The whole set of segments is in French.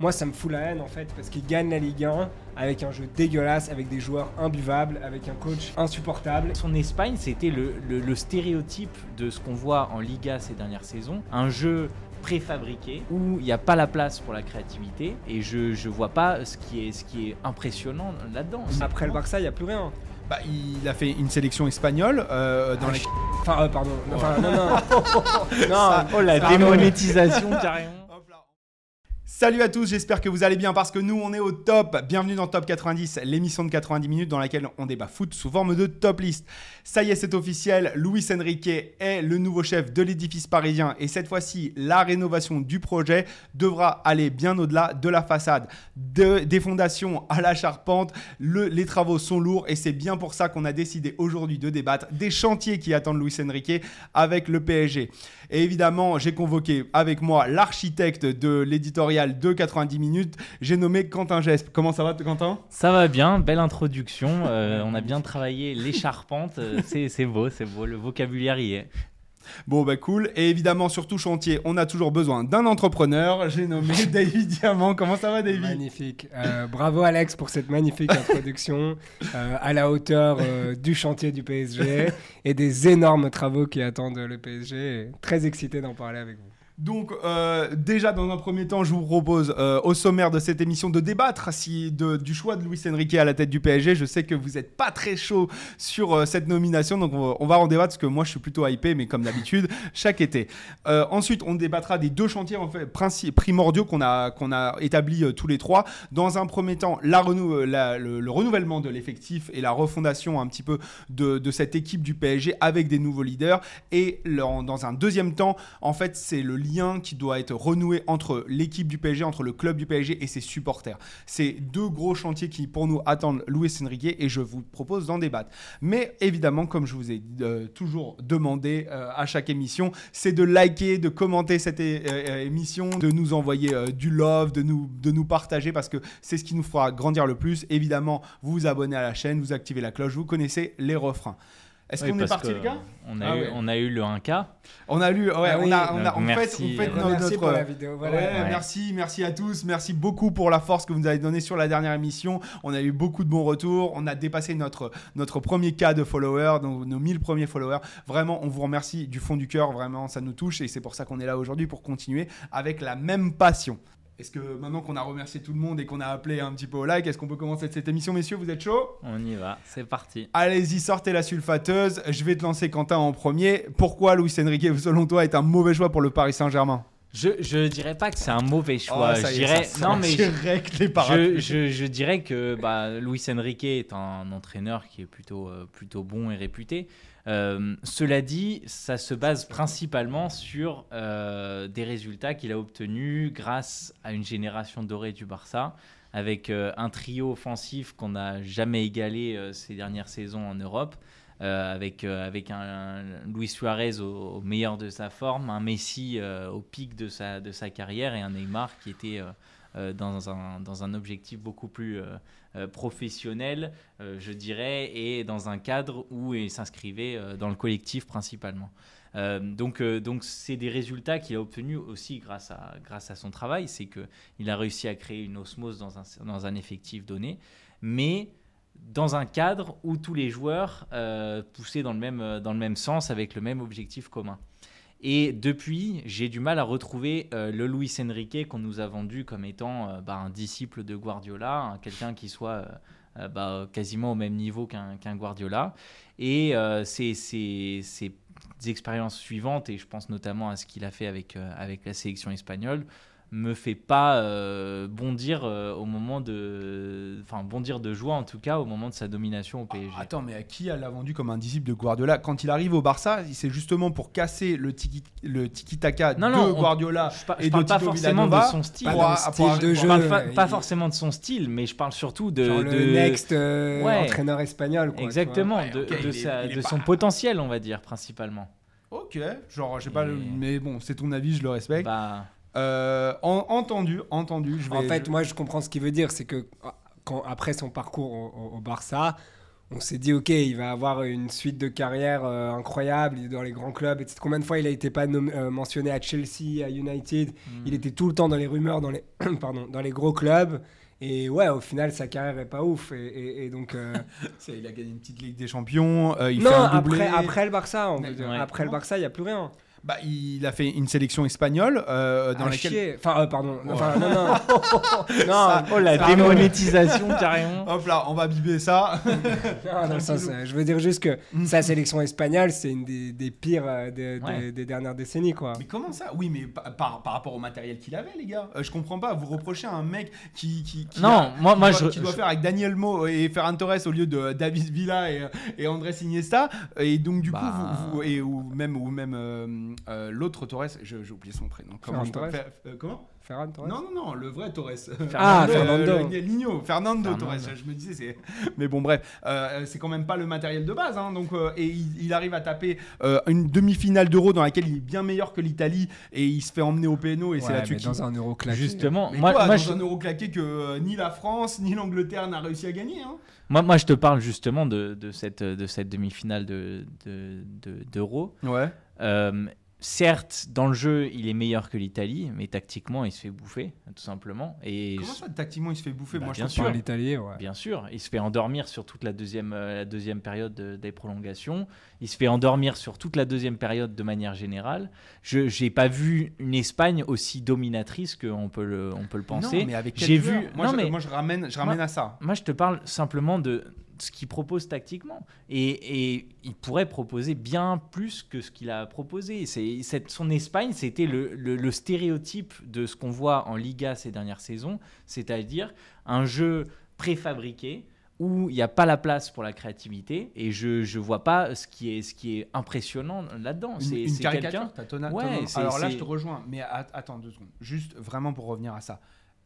Moi, ça me fout la haine en fait, parce qu'il gagne la Ligue 1 avec un jeu dégueulasse, avec des joueurs imbuvables, avec un coach insupportable. Son Espagne, c'était le, le- le stéréotype de ce qu'on voit en Liga ces dernières saisons. Un jeu préfabriqué où il n'y a pas la place pour la créativité et je je vois pas ce qui est ce qui est impressionnant là-dedans. Après le Barça, il n'y a plus rien. Bah, il a fait une sélection espagnole euh, dans Ah, les... Enfin, euh, pardon. Enfin, non, non. non, Oh la démonétisation carrément. Salut à tous, j'espère que vous allez bien parce que nous on est au top. Bienvenue dans Top 90, l'émission de 90 minutes dans laquelle on débat foot sous forme de top list. Ça y est, c'est officiel, Luis Enrique est le nouveau chef de l'édifice parisien et cette fois-ci, la rénovation du projet devra aller bien au-delà de la façade, de- des fondations à la charpente. Le- les travaux sont lourds et c'est bien pour ça qu'on a décidé aujourd'hui de débattre des chantiers qui attendent Luis Enrique avec le PSG. Et évidemment, j'ai convoqué avec moi l'architecte de l'éditorial de 90 minutes. J'ai nommé Quentin Gesp. Comment ça va, Quentin? Ça va bien, belle introduction. euh, on a bien travaillé les charpentes. euh, c'est c'est beau, c'est beau. Le vocabulaire y est. Bon, bah cool. Et évidemment, sur tout chantier, on a toujours besoin d'un entrepreneur. J'ai nommé David Diamant. Comment ça va, David? Magnifique. Euh, bravo Alex pour cette magnifique introduction euh, à la hauteur euh, du chantier du PSG et des énormes travaux qui attendent le PSG. Très excité d'en parler avec vous. Donc, euh, déjà, dans un premier temps, je vous propose euh, au sommaire de cette émission de débattre si, du choix de Luis Enrique à la tête du PSG. Je sais que vous n'êtes pas très chaud sur euh, cette nomination, donc on va, en débattre parce que moi, je suis plutôt hypé, mais comme d'habitude, chaque été. Ensuite, on débattra des deux chantiers en fait, primordiaux qu'on a, qu'on a établis tous les trois. Dans un premier temps, le, le renouvellement de l'effectif et la refondation un petit peu de, cette équipe du PSG avec des nouveaux leaders. Et dans un deuxième temps, en fait, c'est le lien qui doit être renoué entre l'équipe du PSG, entre le club du PSG et ses supporters. C'est deux gros chantiers qui, pour nous, attendent Luis Enrique et je vous propose d'en débattre. Mais évidemment, comme je vous ai euh, toujours demandé euh, à chaque émission, c'est de liker, de commenter cette émission, de nous envoyer euh, du love, de nous, de nous partager parce que c'est ce qui nous fera grandir le plus. Évidemment, vous vous abonnez à la chaîne, vous activez la cloche, vous connaissez les refrains. Est-ce Oui, qu'on est parti, les gars? on a, Ah eu, ouais. on a eu le 1K. On a lu, ouais, Ah on, oui. a, on a, Donc, en merci. fait, on fait Merci notre, pour la vidéo. Voilà. Ouais, Ouais. Merci, merci à tous, merci beaucoup pour la force que vous nous avez donnée sur la dernière émission. On a eu beaucoup de bons retours, on a dépassé notre, notre premier cas de followers, donc nos 1000 premiers followers. Vraiment, on vous remercie du fond du cœur, vraiment, ça nous touche et c'est pour ça qu'on est là aujourd'hui pour continuer avec la même passion. Est-ce que maintenant qu'on a remercié tout le monde et qu'on a appelé un petit peu au like, est-ce qu'on peut commencer cette émission, messieurs? Vous êtes chaud? On y va, c'est parti. Allez-y, sortez la sulfateuse. Je vais te lancer Quentin en premier. Pourquoi Luis Enrique, selon toi, est un mauvais choix pour le Paris Saint-Germain? Je, je dirais pas que c'est un mauvais choix. Oh, ça je dirais ça non mais je, dirais que bah, Luis Enrique est un entraîneur qui est plutôt euh, plutôt bon et réputé. Euh, cela dit, ça se base principalement sur euh, des résultats qu'il a obtenus grâce à une génération dorée du Barça, avec un trio offensif qu'on n'a jamais égalé ces dernières saisons en Europe. Euh, avec, euh, avec un, un Luis Suarez au, meilleur de sa forme, un Messi euh, au pic de sa, de sa carrière et un Neymar qui était dans, un, dans un objectif beaucoup plus professionnel, je dirais, et dans un cadre où il s'inscrivait dans le collectif principalement. Donc, donc c'est des résultats qu'il a obtenus aussi grâce à, grâce à son travail. C'est qu'il a réussi à créer une osmose dans un, dans un effectif donné, mais dans un cadre où tous les joueurs euh, poussaient dans le, même, euh, dans le même sens avec le même objectif commun. Et depuis, j'ai du mal à retrouver euh, le Luis Enrique qu'on nous a vendu comme étant bah, un disciple de Guardiola, hein, quelqu'un qui soit bah, quasiment au même niveau qu'un qu'un Guardiola. Et ces, ces- ces expériences suivantes, et je pense notamment à ce qu'il a fait avec, avec la sélection espagnole, me fait pas euh, bondir euh, au moment de, enfin bondir de joie en tout cas au moment de sa domination au PSG. Attends, mais à qui elle l'a vendu comme un disciple de Guardiola? Quand il arrive au Barça, c'est justement pour casser le tiki- le tiki-taka Non, de non, on- Guardiola je, et je de parle pas Tito forcément Villanova. de son style. Pas style pour- de Je jeu. parle pas, il- pas forcément de son style, mais je parle surtout de, Genre de- le next euh, Ouais. entraîneur espagnol. Quoi, exactement Ouais, de, de il est- sa- il est de pas- son potentiel, on va dire principalement. Ok, genre, je sais pas, Et- mais bon, c'est ton avis, je le respecte. Bah, Euh, en- entendu, entendu. Je vais, En fait, je- moi, je comprends ce qu'il veut dire. C'est que quand, après son parcours au, au- au Barça, on s'est dit, ok, il va avoir une suite de carrière euh, incroyable, il est dans les grands clubs. etc. Combien de fois il a été pas nommé- euh, mentionné à Chelsea, à United? Mm. Il était tout le temps dans les rumeurs, dans les, pardon, dans les gros clubs. Et ouais, au final, sa carrière est pas ouf. Et, et- et donc, euh, C'est- Il a gagné une petite Ligue des Champions. euh, il non, fait un doublé. après, après le Barça, on Mais- peut dire. ouais. après le Barça, il y a plus rien. Bah, il a fait une sélection espagnole euh, dans À laquelle. chier. Enfin, euh, pardon. Enfin, non, non. non, Ça- Oh la démonétisation carrément. Hop là, on va biber ça. non, euh, je veux dire juste que sa sélection espagnole, c'est une des, des pires euh, des, des- Ouais. des dernières décennies, quoi. mais comment ça? Oui, mais pa- par, par rapport au matériel qu'il avait, les gars. Euh, je comprends pas. Vous reprochez à un mec qui. qui, qui Non, a- moi- qui moi, doit, je- qui doit je- faire avec Daniel Mo et Ferran Torres au lieu de David Villa et, et Andrés Iniesta. Et donc, du Bah. coup, vous, vous- et, ou même, ou même euh, euh, l'autre Torres, j'ai oublié son prénom. Comment Ferran Torres euh, Comment Ferran Torres Non, non, non, le vrai Torres. Ah, Fernando. le- Nino, Fernando, Fernando. Torres. Je me disais, c'est. Mais bon, bref, euh, c'est quand même pas le matériel de base. hein, donc, euh, et il, il arrive à taper euh, une demi-finale d'Euro dans laquelle il est bien meilleur que l'Italie et il se fait emmener au péno et c'est là-dessus qu'il. dans un euro claqué. Justement, Mais moi, quoi, moi, dans je, un Euro claqué que euh, ni la France ni l'Angleterre n'a réussi à gagner. Hein. moi, moi, je te parle justement de, de cette, de cette demi-finale de, de, de- d'Euro. Ouais. Euh, certes, dans le jeu, il est meilleur que l'Italie, mais tactiquement, il se fait bouffer, tout simplement. Et Comment ça, tactiquement, il se fait bouffer? Bah, Moi, je bien trouve sûr. Par l'Italie, ouais. Bien sûr, il se fait endormir sur toute la deuxième, euh, la deuxième période de- des prolongations. Il se fait endormir sur toute la deuxième période de manière générale. Je n'ai pas vu une Espagne aussi dominatrice qu'on peut le, on peut le penser. Non, mais avec J'ai vu- Moi, non, je, mais- moi, je ramène, je ramène à ça. Moi, je te parle simplement de ce qu'il propose tactiquement. Et, et il pourrait proposer bien plus que ce qu'il a proposé. C'est, son Espagne, c'était le, le- le stéréotype de ce qu'on voit en Liga ces dernières saisons, c'est-à-dire un jeu préfabriqué où il n'y a pas la place pour la créativité. Et je ne vois pas ce qui est, ce qui est impressionnant là-dedans. Une, c'est, une c'est caricature t'as tona- Ouais, Alors là, je te rejoins. Mais at- attends deux secondes. Juste vraiment pour revenir à ça.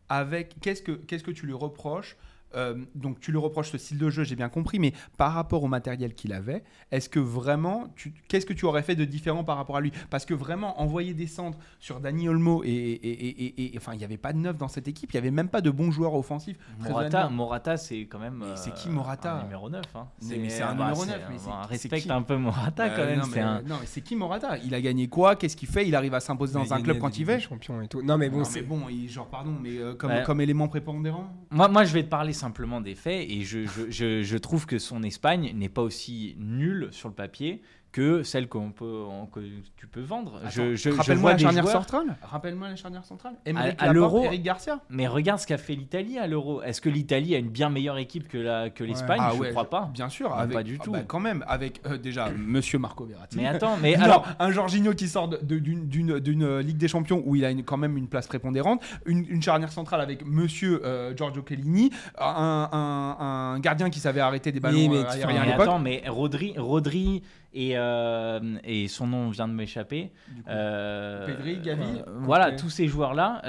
Avec qu'est-ce que qu'est-ce que tu lui reproches Euh, donc tu lui reproches ce style de jeu, j'ai bien compris, mais par rapport au matériel qu'il avait, est-ce que vraiment, tu- qu'est-ce que tu aurais fait de différent par rapport à lui? Parce que vraiment, envoyer des centres sur Dani Olmo, et, et- et- et- et- enfin, il n'y avait pas de neuf dans cette équipe, il n'y avait même pas de bons joueurs offensifs. Morata. Morata c'est quand même. Mais c'est euh, qui, Morata? un numéro 9. Hein. Mais- mais c'est un numéro 9, mais c'est- bah, c'est respecte un peu Morata quand Euh, même. non, c'est mais, un... non, mais c'est qui Morata? Il a gagné quoi? Qu'est-ce qu'il fait? Il arrive à s'imposer dans un club quand il veut champion et tout. Non, mais bon, c'est mais bon, genre, pardon, mais euh, comme élément prépondérant Moi, moi, je vais te parler simplement des faits et je, je, trouve que son Espagne n'est pas aussi nulle sur le papier que celle qu'on peut, en- que tu peux vendre. je, Rappelle-moi la charnière joueurs- centrale. Rappelle-moi la charnière centrale. À l'Euro- Eric Garcia. Mais regarde ce qu'a fait l'Italie à l'Euro. Est-ce que l'Italie a une bien meilleure équipe que la que l'Espagne? Ah Je ouais, crois pas. Bien sûr, avec, pas du ah tout. bah, quand même, avec euh, déjà Monsieur Marco Verratti. Mais attends, mais alors un Jorginho qui sort de- de- d'une Ligue des Champions où il a une- quand même une place prépondérante, une, une charnière centrale avec Monsieur euh, Giorgio Chiellini, un, un- un gardien qui savait arrêter des ballons mais euh, à mais l'époque. attends, mais Rodri, Rodri et, euh, et son nom vient de m'échapper. Coup. Euh, Pedri, Gavi. euh, voilà, tous ces joueurs-là.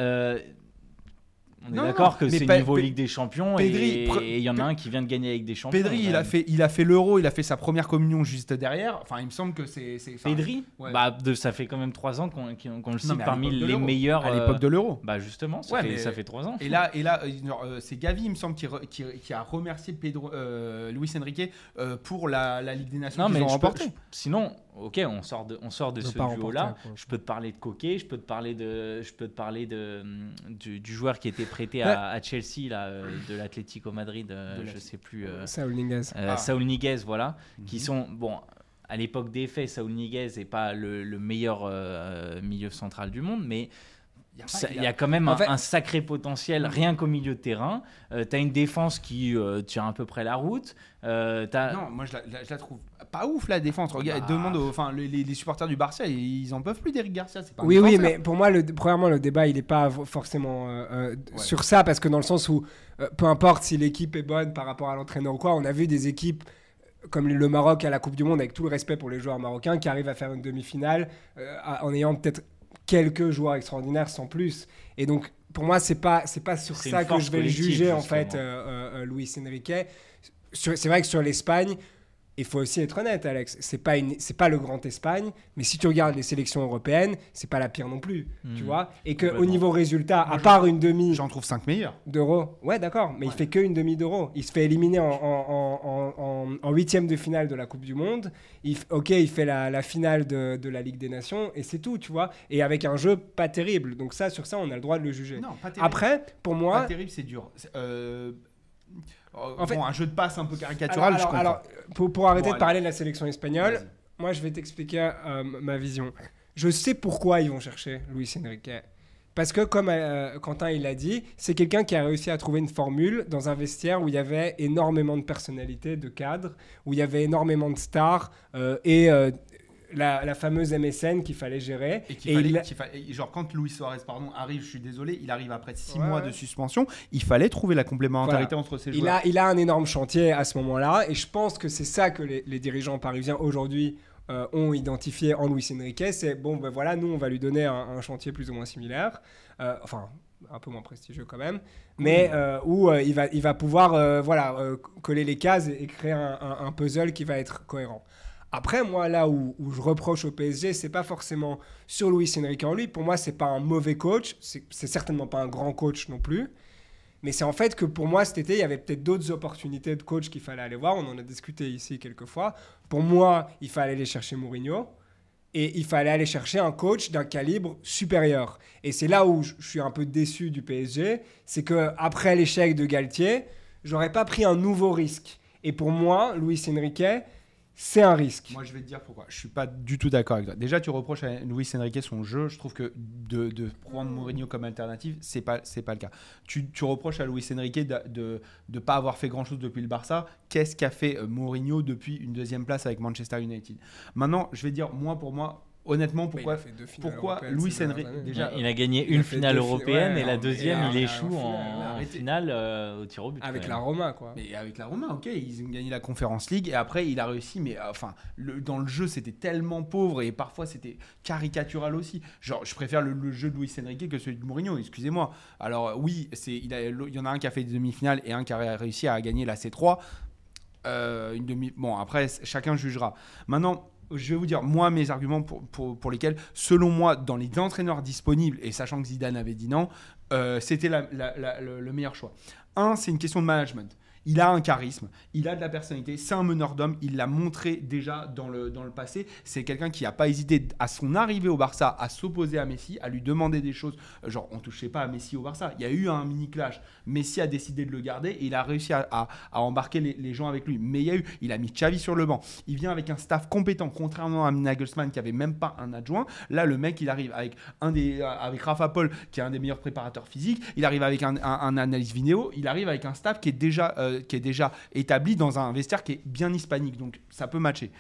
Euh, on est d'accord que c'est niveau Ligue des Champions Pedri, et il y en a un qui vient de gagner avec des champions. Pedri, il a fait, il a fait l'Euro, il a fait sa première communion juste derrière. Enfin, il me semble que c'est. Pedri Ouais. bah, de, Ça fait quand même trois ans qu'on le cite parmi les meilleurs. à l'époque euh, de l'Euro. Bah justement, ça, Ouais, fait, mais- ça fait trois ans. Et là, et là, euh, euh, c'est Gavi, il me semble, qui, re- qui- qui a remercié Pedro, euh, Luis Enrique euh, pour la, la Ligue des Nations qu'ils ont remportée. sinon, ok, on sort de, on sort de ce duo-là. quoi. Je peux te parler de Coquet, je peux te parler de, je peux te parler de, du, du joueur qui était prêté à, à Chelsea, là, euh, de l'Atlético Madrid, euh, De je sais plus. euh, Saul Niguez. euh, Ah. Saúl Ñíguez, voilà, qui Mhm. sont bon. À l'époque des faits, Saúl Ñíguez n'est pas le, le meilleur euh, milieu central du monde, mais Il y a y y quand même un, fait- un sacré potentiel rien qu'au milieu de terrain. tu as une défense qui euh, tient à peu près la route. Euh, t'as- Non, moi je la, la- je la trouve pas ouf la défense. Regarde, Bah. demande aux, enfin, les, supporters du Barça, ils en peuvent plus d'Eric Garcia. Pas Oui, oui, mais pour moi, le, premièrement, le débat, il n'est pas forcément euh, euh, Ouais. sur ça, parce que dans le sens où, euh, peu importe si l'équipe est bonne par rapport à l'entraîneur ou quoi, on a vu des équipes euh, comme le Maroc à la Coupe du Monde, avec tout le respect pour les joueurs marocains, qui arrivent à faire une demi-finale euh, en ayant peut-être quelques joueurs extraordinaires sans plus. Et donc, pour moi, c'est pas c'est pas sur ça que je vais le juger en fait, euh, euh, euh, Luis Enrique. C'est vrai que sur l'Espagne, il faut aussi être honnête, Alex. C'est pas une, c'est pas le grand Espagne, mais si tu regardes les sélections européennes, c'est pas la pire non plus, tu Hmm. vois? Et que au niveau résultat, à part une demi J'en trouve 5 meilleurs. d'euro, ouais, d'accord, mais il Ouais. fait que une demi d'euro. Il se fait éliminer en, en, en, en- en huitième de finale de la Coupe du Monde. Il, ok, il fait la, la finale de, de la Ligue des Nations et c'est tout, tu vois? Et avec un jeu pas terrible. Donc ça, sur ça, on a le droit de le juger. Non, pas terrible. Après, pour Pas moi, terrible, c'est dur. Euh, En bon, fait- un jeu de passe un peu caricatural, alors, je comprends. alors, pour, pour arrêter Bon, de parler de la sélection espagnole, moi, je vais t'expliquer euh, ma vision. Je sais pourquoi ils vont chercher Luis Enrique. Parce que, comme euh, Quentin il l'a dit, c'est quelqu'un qui a réussi à trouver une formule dans un vestiaire où il y avait énormément de personnalités, de cadres, où il y avait énormément de stars euh, et euh, la, la fameuse MSN qu'il fallait gérer. Et qu'il Et fallait, il fa- et genre quand Luis Suarez pardon arrive, je suis désolé, il arrive après 6 Ouais, mois de suspension, il fallait trouver la complémentarité entre ces Il joueurs. a, il a un énorme chantier à ce moment-là, et je pense que c'est ça que les, les dirigeants parisiens aujourd'hui euh, ont identifié en Luis Enrique. C'est bon, ben voilà, nous on va lui donner un, un chantier plus ou moins similaire, Euh, enfin un peu moins prestigieux quand même, mais euh, où euh, il, va, il va pouvoir euh, voilà, euh, coller les cases et, et créer un, un- un puzzle qui va être cohérent. Après, moi, là où, je reproche au PSG, c'est pas forcément sur Luis Enrique en lui. Pour moi, c'est pas un mauvais coach. C'est certainement pas un grand coach non plus. Mais c'est en fait que pour moi, cet été, il y avait peut-être d'autres opportunités de coach qu'il fallait aller voir. On en a discuté ici quelques fois. Pour moi, il fallait aller chercher Mourinho. Et il fallait aller chercher un coach d'un calibre supérieur. Et c'est là où je je suis un peu déçu du PSG. C'est que après l'échec de Galtier, j'aurais pas pris un nouveau risque. Et pour moi, Luis Enrique, c'est un risque. Moi, je vais te dire pourquoi. Je suis pas du tout d'accord avec toi. Déjà, tu reproches à Luis Enrique son jeu. Je trouve que de, prendre Mourinho comme alternative, c'est pas c'est pas le cas. Tu, reproches à Luis Enrique de de, de pas avoir fait grand chose depuis le Barça. Qu'est-ce qu'a fait euh, Mourinho depuis une deuxième place avec Manchester United? Maintenant, je vais dire moi pour moi, honnêtement, pourquoi Mais il a fait deux finales pourquoi Luis Enrique déjà il a gagné une finale européenne ouais, et la deuxième, il échoue en finale, en arrêtez. finale euh, au tir au but. Avec la. Roma, quoi. Mais avec la Roma, ok, ils ont gagné la Conference League et après il a réussi, mais euh, enfin, le- dans le jeu c'était tellement pauvre et parfois c'était caricatural aussi. Genre, je préfère le, le jeu de Luis Enrique que celui de Mourinho, excusez-moi. Alors, oui, c'est, il, y en a un qui a fait des demi-finales et un qui a réussi à gagner la C3. Euh, une demi... Bon, après, chacun jugera. Maintenant, je vais vous dire, moi, mes arguments pour, pour, lesquels, selon moi, dans les entraîneurs disponibles, et sachant que Zidane avait dit non, euh, c'était le meilleur choix. Un, c'est une question de management. Il a un charisme, il a de la personnalité, c'est un meneur d'hommes, il l'a montré déjà dans le, dans le passé. C'est quelqu'un qui n'a pas hésité à son arrivée au Barça à s'opposer à Messi, à lui demander des choses. Euh, Genre, on touchait pas à Messi au Barça. Il y a eu un mini clash. Messi a décidé de le garder et il a réussi à, à- embarquer les, les gens avec lui. Mais il a eu, il a mis Xavi sur le banc. Il vient avec un staff compétent, contrairement à Nagelsmann qui avait même pas un adjoint. Là, le mec, il arrive avec un avec Rafa Paul qui est un des meilleurs préparateurs physiques. Il arrive avec un, un- un analyse vidéo. Il arrive avec un staff qui est déjà, euh, qui est déjà établi dans un vestiaire qui est bien hispanique. Donc, ça peut matcher.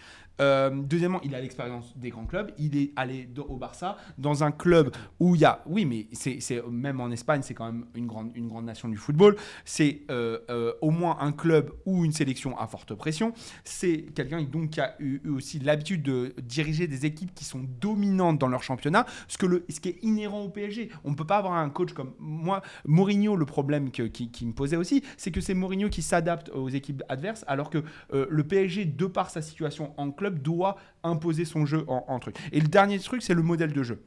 Euh, deuxièmement, il a l'expérience des grands clubs. Il est allé au Barça dans un club où il y a, oui, mais c'est même en Espagne, c'est quand même une grande, une grande nation du football. C'est euh, euh, au moins un club ou une sélection à forte pression. C'est quelqu'un donc qui a eu, aussi l'habitude de diriger des équipes qui sont dominantes dans leur championnat, ce, que le, ce qui est inhérent au PSG. On ne peut pas avoir un coach comme moi. Mourinho, le problème qui, qui me posait aussi, c'est que c'est Mourinho qui s'adapte aux équipes adverses, alors que le PSG, de par sa situation en club, doit imposer son jeu en, truc. Et le dernier truc, c'est le modèle de jeu.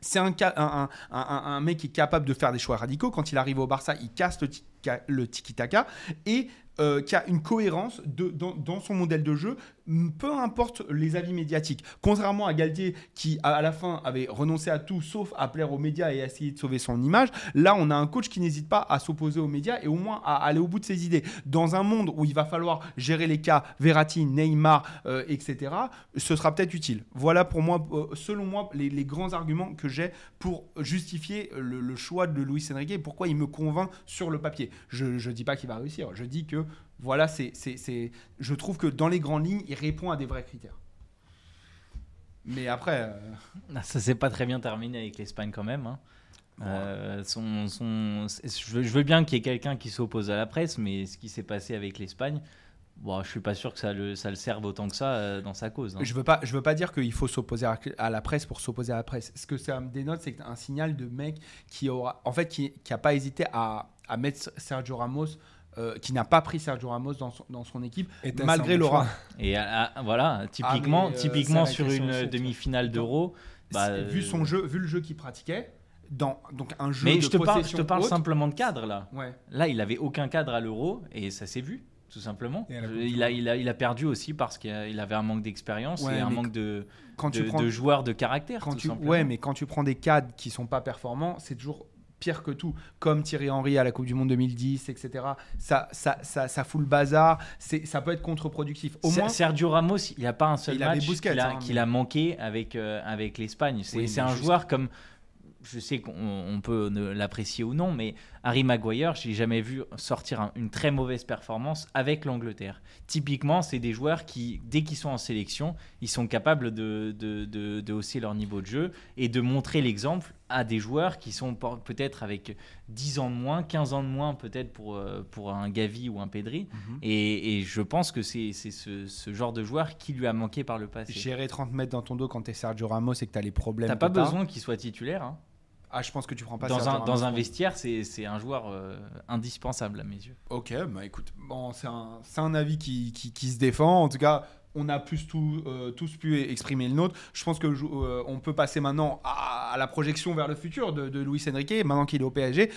C'est un, mec qui est capable de faire des choix radicaux. Quand il arrive au Barça, il casse le, ti- le tiki-taka et euh, qui a une cohérence de, dans, son modèle de jeu, peu importe les avis médiatiques. Contrairement à Galtier, qui à, la fin avait renoncé à tout sauf à plaire aux médias et à essayer de sauver son image, là on a un coach qui n'hésite pas à s'opposer aux médias et au moins à aller au bout de ses idées. Dans un monde où il va falloir gérer les cas Verratti, Neymar, euh, etc., ce sera peut-être utile. Voilà pour moi, euh, selon moi, les, les grands arguments que j'ai pour justifier le, le choix de Luis Enrique et pourquoi il me convainc sur le papier. Je ne dis pas qu'il va réussir, je dis que voilà, c'est, c'est, c'est- je trouve que dans les grandes lignes, il répond à des vrais critères. Mais après, euh, Ah, Ça s'est pas très bien terminé avec l'Espagne quand même. hein. Euh, son, son- je, veux, je veux bien qu'il y ait quelqu'un qui s'oppose à la presse, mais ce qui s'est passé avec l'Espagne, bon, je suis pas sûr que ça le, ça le serve autant que ça euh, dans sa cause. hein. je veux pas, je veux pas dire qu'il faut s'opposer à, à la presse pour s'opposer à la presse. Ce que ça me dénote, c'est un signal de mec qui aura, en fait, qui, qui a pas hésité à, à mettre Sergio Ramos euh, qui n'a pas pris Sergio Ramos dans son, dans son équipe, Et malgré l'aura. Et ah, ah, voilà, typiquement, mais, euh, typiquement sur une demi-finale d'Euro. bah, vu euh, son jeu, vu le jeu qu'il pratiquait, dans donc un jeu Mais de je te parle, je te parle haute, simplement de cadre là. Ouais. Là, il avait aucun cadre à l'Euro et ça s'est vu, tout simplement. Il a, Monde. il, a, il a perdu aussi parce qu'il avait un manque d'expérience Ouais, et un manque de, Quand de, tu prends de joueurs de caractère. quand tout tu, simplement. ouais, mais quand tu prends des cadres qui sont pas performants, c'est toujours pire que tout. Comme Thierry Henry à la Coupe du Monde 2010, etc. Ça, ça, ça, ça fout le bazar. C'est, ça peut être contre-productif. Au moins, Sergio Ramos, il n'y a pas un seul Il match qu'il a, hein, a manqué avec, euh, avec l'Espagne. C'est Oui, un juste- joueur comme. Je sais qu'on on peut l'apprécier ou non, mais Harry Maguire, j'ai jamais vu sortir un- une très mauvaise performance avec l'Angleterre. Typiquement, c'est des joueurs qui, dès qu'ils sont en sélection, ils sont capables de, de, de- de hausser leur niveau de jeu et de montrer l'exemple à des joueurs qui sont peut-être avec 10 ans de moins, 15 ans de moins peut-être pour, euh, pour un Gavi ou un Pedri. Mhm. Et, et je pense que c'est ce, ce genre de joueur qui lui a manqué par le passé. gérer 30 mètres dans ton dos quand t'es Sergio Ramos et que t'as les problèmes. T'as pas besoin qu'il soit titulaire. hein. Ah, je pense que tu prends pas Dans, un, dans un vestiaire, c'est c'est un joueur euh, indispensable à mes yeux. Ok, bah écoute, bon, c'est un, c'est un avis qui, qui, qui se défend. En tout cas, on a plus euh, tous pu exprimer le nôtre. Je pense que euh, on peut passer maintenant à, la projection vers le futur de, de Luis Enrique. Maintenant qu'il est au PSG,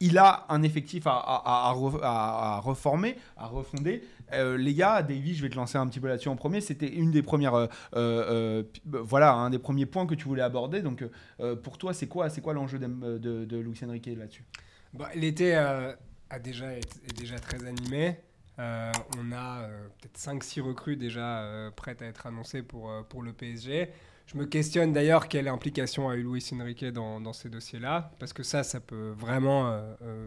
il a un effectif à, à- à re- à- à reformer, à refonder. Euh, les gars, Davy, je vais te lancer un petit peu là-dessus en premier. C'était une des premières, euh, voilà, un des premiers points que tu voulais aborder. Donc, pour toi, c'est quoi, c'est quoi l'enjeu d'Em- de, de Luis Enrique là-dessus? Bah, L'été a déjà, est déjà très animé. Euh, on a euh, peut-être 5-6 recrues déjà euh, prêtes à être annoncées pour, euh, pour le PSG. Je me questionne d'ailleurs quelle implication a eu Luis Enrique dans, dans ces dossiers-là, parce que ça, ça peut vraiment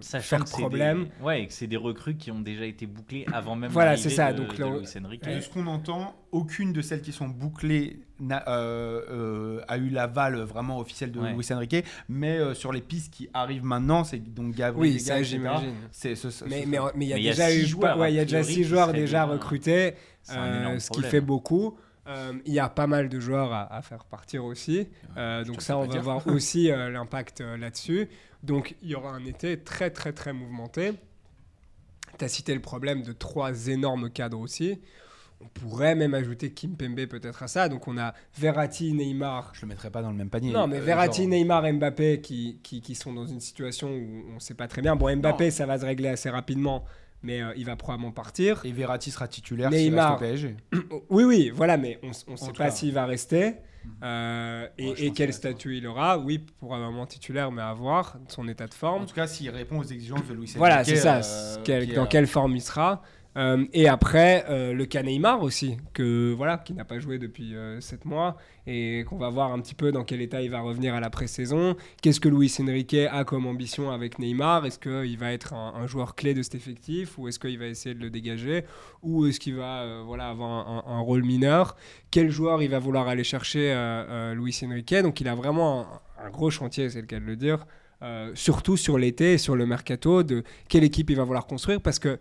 faire problème. des, ouais, et que c'est des recrues qui ont déjà été bouclées avant même Voilà, l'arrivée c'est ça, de, donc de Luis Enrique. De ce qu'on entend, aucune de celles qui sont bouclées n'a- euh, euh, a eu l'aval vraiment officiel de Ouais. Luis Enrique, mais euh, sur les pistes qui arrivent maintenant, c'est donc Gabriel. Oui, ça j'imagine. C'est ce- ce- Mais ce- mais mais il y a Mais il y a déjà six eu joueurs, ouais, il y a déjà six joueurs déjà recrutés, euh, ce qui fait beaucoup. Euh, il y a pas mal de joueurs à, à faire partir aussi. Euh, donc ça, on va dire. voir aussi euh, l'impact euh, là-dessus. Donc il y aura un été très très très mouvementé. Tu as cité le problème de trois énormes cadres aussi. On pourrait même ajouter Kim Pembe peut-être à ça. Donc on a Verratti, Neymar. Je le mettrai pas dans le même panier. Non, mais Euh, Verratti, genre- Neymar, Mbappé qui, qui, qui sont dans une situation où on ne sait pas très bien. Bon, Mbappé, ça va se régler assez rapidement, mais euh, il va probablement partir. Et Verratti sera titulaire s'il Neymar. reste au PSG. Oui, oui, voilà, mais on ne sait pas s'il va rester. Euh, et, Ouais, quel statut il aura. Oui, pour un moment titulaire, mais à voir son état de forme. En tout cas, s'il répond aux exigences de Luis Enrique. Voilà, c'est ça, euh, quel- dans euh, quelle forme il sera. Euh, et après, euh, le cas Neymar aussi, que, voilà, qui n'a pas joué depuis 7 mois, et qu'on va voir un petit peu dans quel état il va revenir à la pré-saison. Qu'est-ce que Luis Enrique a comme ambition avec Neymar? Est-ce qu'il va être un, joueur clé de cet effectif, ou est-ce qu'il va essayer de le dégager, ou est-ce qu'il va euh, voilà, avoir un, un- rôle mineur? Quel joueur il va vouloir aller chercher euh, euh, Luis Enrique? Donc il a vraiment un, gros chantier, c'est le cas de le dire. Euh, surtout sur l'été et sur le mercato, de quelle équipe il va vouloir construire, parce que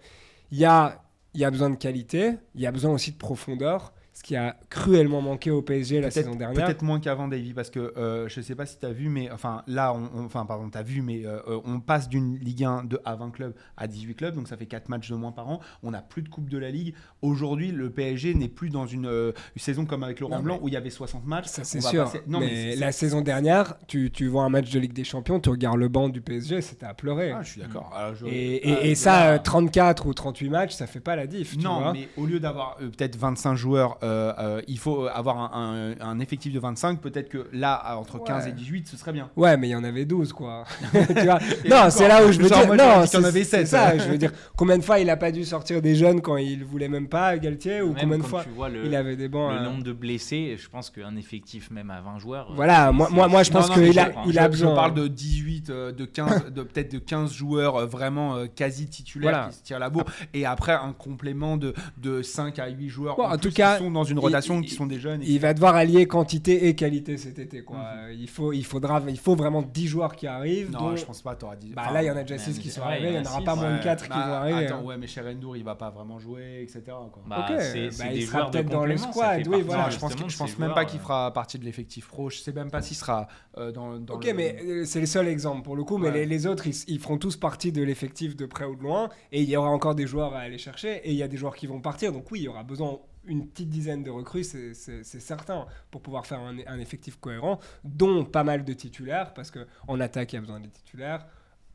il y a, y a besoin de qualité, il y a besoin aussi de profondeur, ce qui a cruellement manqué au PSG la saison dernière. Peut-être moins qu'avant, Davy, parce que euh, je sais pas si tu as vu, mais enfin là, on, on- enfin pardon, tu as vu, mais euh, euh, on passe d'une Ligue 1 de à 20 clubs à 18 clubs, donc ça fait 4 matchs de moins par an. On n'a plus de Coupe de la Ligue. Aujourd'hui, le PSG n'est plus dans une, euh, une saison comme avec Laurent Non, Blanc où il y avait 60 matchs. Ça, c'est sûr. passer- Non, mais la saison dernière, tu, tu vois un match de Ligue des Champions, tu regardes le banc du PSG, c'était à pleurer. Ah, je suis d'accord. Je- et, et- ah, et ça, là- euh, 34 ou 38 matchs, ça fait pas la diff. tu Non, vois. mais au lieu d'avoir peut-être 25 joueurs, euh, euh, il faut avoir un, un- un effectif de 25. Peut-être que là, entre 15 Ouais. et 18, ce serait bien. Ouais, mais il y en avait 12, quoi. tu vois Et non, c'est là où je veux dire. moi, non, c'est- avait c'est sept. ça. Je veux dire, combien de fois il a pas dû sortir des jeunes quand il voulait même pas, Galtier, ou Même combien de fois tu vois le, il avait des bancs. le à- nombre de blessés, je pense qu'un effectif même à 20 joueurs. euh, Voilà, moi, moi, moi je pense qu'il a, il a je, besoin. Je parle de 18, euh, de 15, de peut-être de 15 joueurs euh, vraiment euh, quasi titulaires qui se tirent la bourre. Et après, un complément de, de 5 à 8 joueurs. En tout qui cas, sont dans une rotation il- qui sont des jeunes. et- Il va devoir allier quantité et qualité cet été. Quoi. Mhm. Euh, il, faut, il, faudra, il faut vraiment 10 joueurs qui arrivent. Non, dont- je pense pas, t'auras dit. Bah, enfin, là, il y en a déjà ouais, 6 mais qui sont arrivés. Il n'y en aura pas moins de ouais, 4 qui bah, vont arriver. Attends, hein. ouais, mais Cherendour, il va pas vraiment jouer, etc. quoi. Bah, Ok, c'est bah, il des sera peut-être dans le squad, oui, voilà. Je pense, je pense même pas qu'il euh, fera partie de l'effectif pro. Je sais même pas s'il sera euh, dans, Ok, mais c'est le seul exemple pour le coup. Mais les, autres, ils feront tous partie de l'effectif de près ou de loin. Et il y aura encore des joueurs à aller chercher. Et il y a des joueurs qui vont partir. Donc oui, il y aura besoin une petite dizaine de recrues, c'est certain, pour pouvoir faire un, un effectif cohérent, dont pas mal de titulaires, parce qu'en attaque, il y a besoin des titulaires.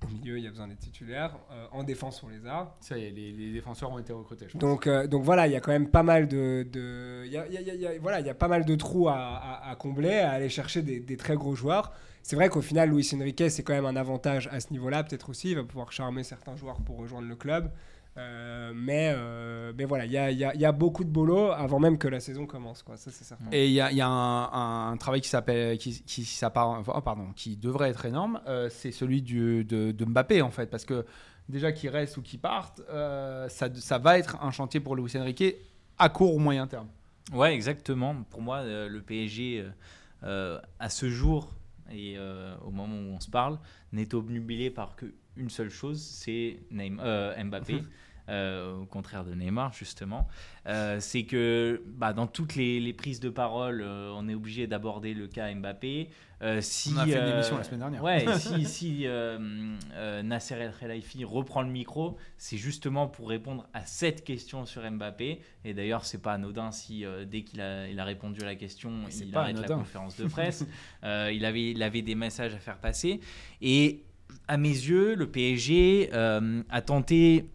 Au milieu, il y a besoin des titulaires. euh, en défense, on les a. Ça y est, les, les défenseurs ont été recrutés. Je pense. Donc, euh, donc voilà, il y a quand même pas mal de, de- y a, y y voilà, il y a pas mal de trous à, à- à combler, à aller chercher des, des très gros joueurs. C'est vrai qu'au final, Luis Enrique, c'est quand même un avantage à ce niveau-là, peut-être aussi. Il va pouvoir charmer certains joueurs pour rejoindre le club. Euh, mais, euh, mais voilà, il y a, il y a- il y a beaucoup de boulot avant même que la saison commence, quoi. Ça, c'est certain. Et il y a, il y a un, un travail qui s'appelle, qui, qui oh, pardon, qui devrait être énorme, euh, c'est celui du, de, de Mbappé en fait, parce que déjà qu'il reste ou qu'il parte, euh, ça, ça va être un chantier pour Luis Enrique à court ou moyen terme. Ouais, exactement. Pour moi, euh, le PSG, euh, euh, à ce jour et euh, au moment où on se parle, n'est obnubilé par qu'une seule chose, c'est euh, Mbappé. euh, au contraire de Neymar, justement. Euh, c'est que bah, dans toutes les, les prises de parole, euh, on est obligé d'aborder le cas Mbappé. Si, On a fait une émission la semaine dernière. Ouais, si, si Nasser El Khelaifi reprend le micro, c'est justement pour répondre à cette question sur Mbappé. Et d'ailleurs, c'est pas anodin si dès qu'il a, il a répondu à la question, il pas arrête la conférence de presse. Il, avait, il avait des messages à faire passer. Et à mes yeux, le PSG euh, a tenté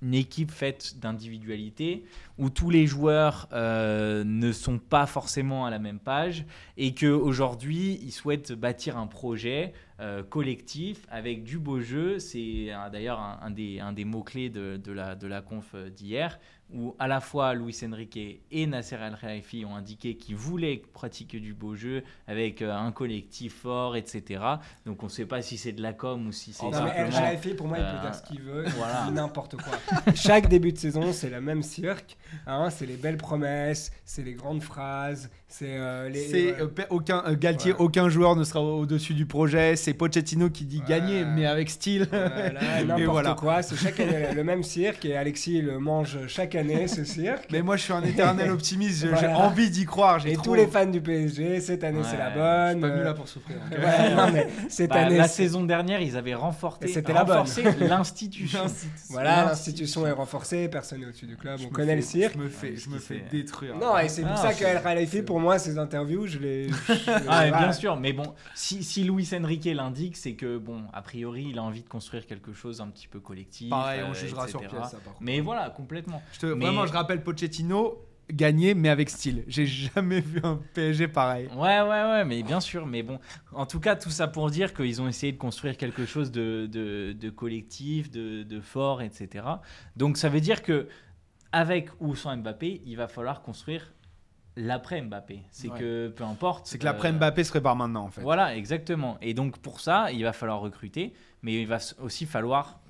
une équipe faite d'individualité où tous les joueurs euh, ne sont pas forcément à la même page et qu'aujourd'hui, ils souhaitent bâtir un projet euh, collectif avec du beau jeu. C'est d'ailleurs un, des, mots-clés de, de la, de la conf d'hier où à la fois Luis Enrique et Nasser El Khelaifi ont indiqué qu'ils voulaient pratiquer du beau jeu avec euh, un collectif fort, etc. Donc on ne sait pas si c'est de la com ou si c'est Non, Non, mais El simplement... Khelaifi, pour moi, il peut dire ce qu'il veut, voilà. il dit n'importe quoi. Chaque début de saison, c'est le même cirque. hein, c'est les belles promesses, c'est les grandes phrases, c'est euh, les. C'est ouais. euh, aucun euh, Galtier, Ouais. aucun joueur ne sera au- au-dessus du projet. C'est Pochettino qui dit Ouais. gagner, mais avec style. Voilà, n'importe voilà. quoi, c'est chaque année le même cirque et Alexis le mange chaque ce cirque. Mais moi, je suis un éternel optimiste. j'ai- envie d'y croire. j'ai Et trop- tous les fans du PSG, cette année c'est la Ouais, Je suis bonne. pas venu là pour souffrir. ouais, non, mais cette Bah, année, la saison dernière, ils avaient renforcé, C'était la bonne. renforcé l'institution. voilà, l'institution est renforcée, personne n'est au-dessus du club, Je on connaît fais- le cirque. Je me fais, Ouais, je me ce qui fais détruire. Non, et c'est pour Ah, ça qu'El Khalifi, pour moi, ses interviews, je les. Ah, bien sûr, mais bon, si, Luis Enrique l'indique, c'est que, bon, a priori, il a envie de construire quelque chose un petit peu collectif. Pareil, on euh, jugera sur pièce. Mais voilà, complètement. Je te- Mais- Vraiment, je rappelle Pochettino gagner, mais avec style. J'ai jamais vu un PSG pareil. Ouais, ouais, ouais, mais bien sûr. Mais bon, en tout cas, tout ça pour dire qu'ils ont essayé de construire quelque chose de, de, de collectif, de, de fort, etc. Donc ça veut dire que, avec ou sans Mbappé, il va falloir construire l'après Mbappé. C'est Ouais. que peu importe. C'est que l'après euh, Mbappé se prépare maintenant, en fait. Voilà, exactement. Et donc pour ça, il va falloir recruter, mais il va aussi falloir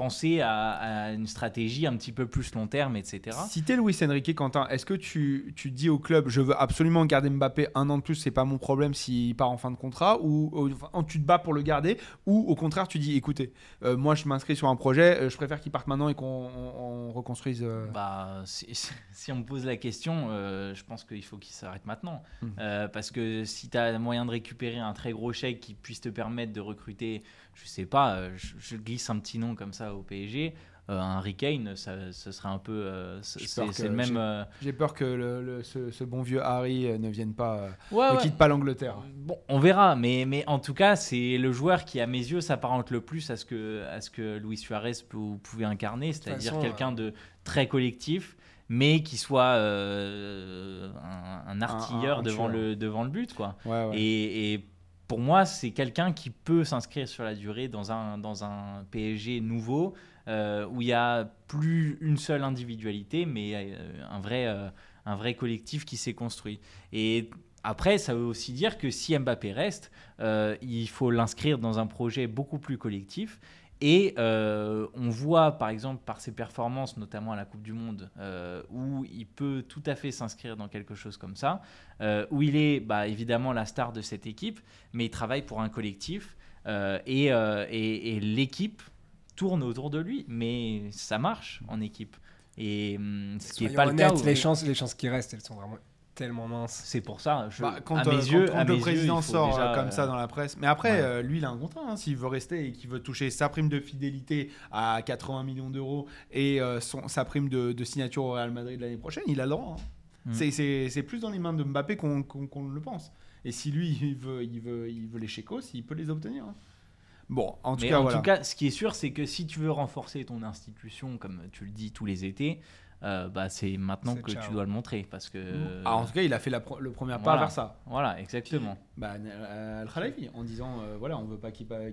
penser à, à une stratégie un petit peu plus long terme, etc. Si t'es Luis Enrique, Quentin, est-ce que tu, tu dis au club je veux absolument garder Mbappé un an de plus, c'est pas mon problème s'il part en fin de contrat ou, ou- enfin, tu te bats pour le garder ou au contraire tu dis écoutez, euh, moi je m'inscris sur un projet, euh, je préfère qu'il parte maintenant et qu'on on- on reconstruise. euh, Bah, si, on me pose la question, euh, je pense qu'il faut qu'il s'arrête maintenant. Euh, parce que si tu as moyen de récupérer un très gros chèque qui puisse te permettre de recruter, je sais pas, euh, je, je glisse un petit nom comme ça au PSG, euh, un Harry Kane, ça, ce serait un peu. euh, c'est J'ai c'est- peur c'est que le même. j'ai- euh, J'ai peur que le- le- ce, ce bon vieux Harry ne vienne pas, ouais, ne ouais. quitte pas l'Angleterre. Bon, on verra, mais, mais en tout cas, c'est le joueur qui, à mes yeux, s'apparente le plus à ce que, à ce que Luis Suarez peut- pouvait incarner, c'est-à-dire quelqu'un de très collectif, mais qui soit euh, un, un artilleur un devant, le, devant le but. Quoi. Ouais, ouais. Et, et pour moi, c'est quelqu'un qui peut s'inscrire sur la durée dans un, dans un PSG nouveau, euh, où il y a plus une seule individualité, mais euh, un, vrai, euh, un vrai collectif qui s'est construit. Et après, ça veut aussi dire que si Mbappé reste, il faut l'inscrire dans un projet beaucoup plus collectif. Et euh, on voit, par exemple, par ses performances, notamment à la Coupe du Monde, euh, où il peut tout à fait s'inscrire dans quelque chose comme ça, euh, où il est bah, évidemment la star de cette équipe, mais il travaille pour un collectif et, et- et l'équipe tourne autour de lui, mais ça marche en équipe. Et hum, ce qui n'est pas le cas. les chances, les chances qui restent, elles sont vraiment tellement minces. C'est pour ça. Je, Bah, quand, à euh, mes quand- yeux, quand à le mes président yeux, sort déjà, euh, comme euh, ça dans la presse. Mais après, ouais. euh, lui, il a un contrat. hein. S'il veut rester et qu'il veut toucher sa prime de fidélité à 80 millions d'euros et euh, son, sa prime de, de signature au Real Madrid l'année prochaine, il a le droit. hein. Mm. C'est- plus dans les mains de Mbappé qu'on qu'on le pense. Et si lui, il veut, il veut, il veut les chécos, il peut les obtenir. hein. Bon, en tout Mais cas, en voilà. tout cas, ce qui est sûr, c'est que si tu veux renforcer ton institution, comme tu le dis tous les étés, euh, bah, c'est maintenant que ciao. tu dois le montrer. Parce que. Ah, en tout cas, il a fait la le premier pas Voilà. vers ça. Voilà, exactement. Bah, euh, Al-Khalafi, en disant euh, voilà, on veut pas qu'il euh,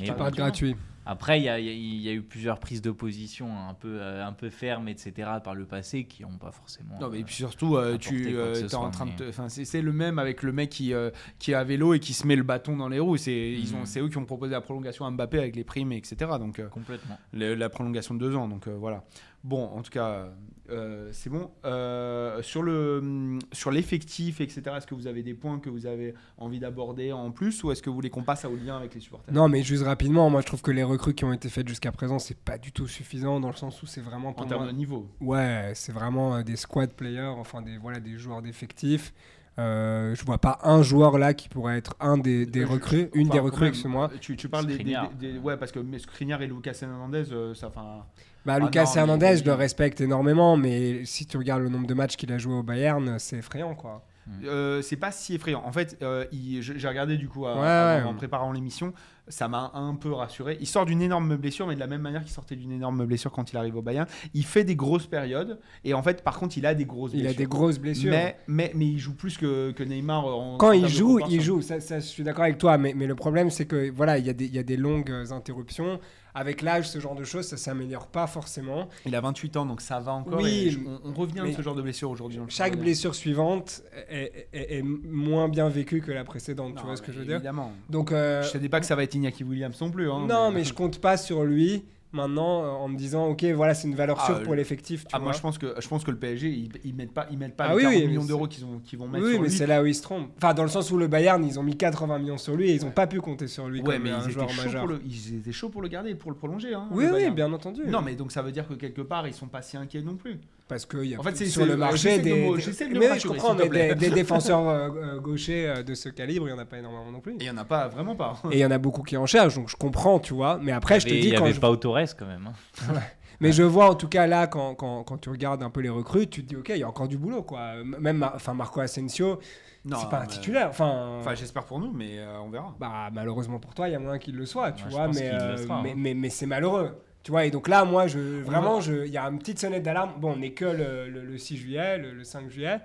Mais Pas parte gratuit. Après, il y a, y a- y a eu plusieurs prises de position un peu, euh, un peu fermes, etc., par le passé, qui n'ont pas forcément. Non, mais euh, puis surtout, euh, tu es en train de. c'est le même avec le mec qui, euh, qui est à vélo et qui se met le bâton dans les roues. C'est ils ont- c'est eux qui ont proposé la prolongation à Mbappé avec les primes, etc. Donc, euh, Complètement. le- la prolongation de deux ans. Donc, euh, voilà. Bon, en tout cas, euh, c'est bon. Euh, sur le hum, sur l'effectif, etc., est-ce que vous avez des points que vous avez envie d'aborder en plus ou est-ce que vous voulez qu'on passe au lien avec les supporters? Non, mais juste rapidement, moi je trouve que les recrues qui ont été faites jusqu'à présent, c'est pas du tout suffisant dans le sens où c'est vraiment En termes moi- de niveau. Ouais, c'est vraiment euh, des squad players, enfin des, voilà, des joueurs d'effectifs. Euh, je vois pas un joueur là qui pourrait être un des, des Euh, je- recrues, une Enfin, des recrues, excuse-moi. Tu, tu parles des, des- Skriniar. des- des- Ouais, parce que Skriniar et Lucas Hernandez, euh, ça. enfin, Bah, Ah Lucas non, mais- Hernandez, je le respecte énormément, mais si tu regardes le nombre de matchs qu'il a joué au Bayern, c'est effrayant quoi. Euh, c'est pas si effrayant. En fait, euh, il- je- j'ai regardé du coup à- Ouais, avant- ouais. en préparant l'émission. Ça m'a un peu rassuré. Il sort d'une énorme blessure, mais de la même manière qu'il sortait d'une énorme blessure quand il arrive au Bayern. Il fait des grosses périodes. Et en fait, par contre, il a des grosses Il a blessures. des grosses blessures. Mais, mais, mais il joue plus que, que Neymar. En, Quand en il termes de joue, il joue. Ça, ça, je suis d'accord avec toi, mais, mais le problème, c'est que voilà, il y, a des- il y a des longues interruptions. Avec l'âge, ce genre de choses, ça s'améliore pas forcément. Il a 28 ans, donc ça va encore. Oui, et je- on, on revient mais de ce genre de blessure aujourd'hui. Chaque blessure suivante est, est- est moins bien vécue que la précédente. Non, tu vois ce que mais je veux dire? Évidemment. Donc, euh, Je ne dis pas que ça va être Iñaki Williams non plus. hein, non, mais je compte pas sur lui maintenant euh, en me disant, ok, voilà, c'est une valeur Ah, sûre euh, pour l'effectif. Ah, moi, je pense que, je pense que le PSG, ils, ils mettent pas, ils mettent pas Ah les oui, 40 oui, millions d'euros qu'ils qu'ils vont mettre Oui, sur mais c'est là où ils se trompent. Enfin, dans le sens où le Bayern, ils ont mis 80 millions sur lui et ils ont pas pu compter sur lui Ouais, comme mais un ils joueur étaient, chauds majeur. pour le, ils étaient chauds pour le garder pour le prolonger. Hein, Oui, le oui, bien entendu. Non, mais donc ça veut dire que quelque part, ils sont pas si inquiets non plus. Parce qu'il y a En fait, c'est- sur c'est- le marché de des. de mais oui, je comprends, mais défenseurs euh, euh, gauchers euh, de ce calibre, il y en a pas énormément non plus. Et il y en a pas, vraiment pas. Et il y en a beaucoup qui en cherchent, donc je comprends, tu vois. Mais après, je te dis il y quand avait je... pas Torres quand même. hein. Mais je vois en tout cas là, quand, quand, quand tu regardes un peu les recrues, tu te dis, ok, il y a encore du boulot, quoi. Même enfin, Marco Asensio, Non, c'est pas un titulaire. Enfin, Enfin, j'espère pour nous, mais euh, on verra. bah, malheureusement pour toi, il y a moins qu'il le soit, tu Ouais, vois. euh, mais, hein. mais, mais c'est malheureux. Tu vois, et donc là, moi, je, vraiment, je- il y a une petite sonnette d'alarme. Bon, on n'est que le, le- le 6 juillet, le, le 5 juillet.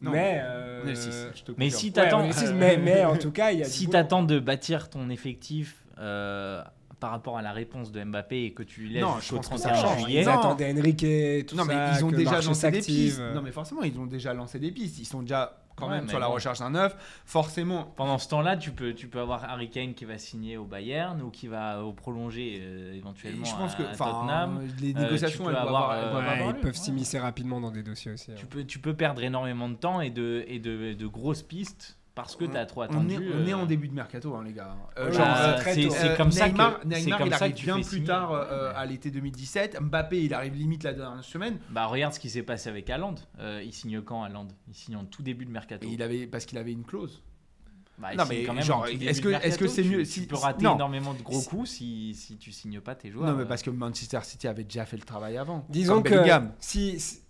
Non, mais. euh, On est le 6, je te Mais si ouais, t'attends, le 6, mais, mais en tout cas, il y a. si t'attends de bâtir ton effectif euh, par rapport à la réponse de Mbappé et que tu laisses Non, je pense que 31 ça change. juillet, Ils attendaient Enrique, tout Non, mais ça, ils ont que le déjà lancé des pistes. Non, mais forcément, ils ont déjà lancé des pistes. Ils sont déjà quand Ouais, même sur la recherche d'un neuf. Forcément, pendant ce temps-là, tu peux, tu peux avoir Harry Kane qui va signer au Bayern ou qui va au prolonger euh, éventuellement je pense que, à, Tottenham. les Euh, négociations, tu elles avoir, avoir- euh, Ouais, ils peuvent s'immiscer rapidement dans des dossiers aussi. hein. Tu peux, tu peux perdre énormément de temps et de, et de, de grosses pistes parce que tu as trop On attendu. est, on est euh, en début de mercato, hein, les gars. Euh, bah, euh, c'est comme ça Neymar, que Neymar, c'est comme il ça arrive que tu bien plus signer. tard euh, à l'été 2017. Mbappé, il arrive limite la dernière semaine. Bah regarde ce qui s'est passé avec Haaland. Euh, il signe quand Haaland? Il signe en tout début de mercato. Et il avait, parce qu'il avait une clause. Bah, Non, mais quand même genre, est-ce que- est-ce que c'est Tu- mieux Tu si- peux rater non. énormément de gros coups si, si tu signes pas tes joueurs. Non, mais parce que Manchester City avait déjà fait le travail avant. Disons Comme que Bellingham. si, si-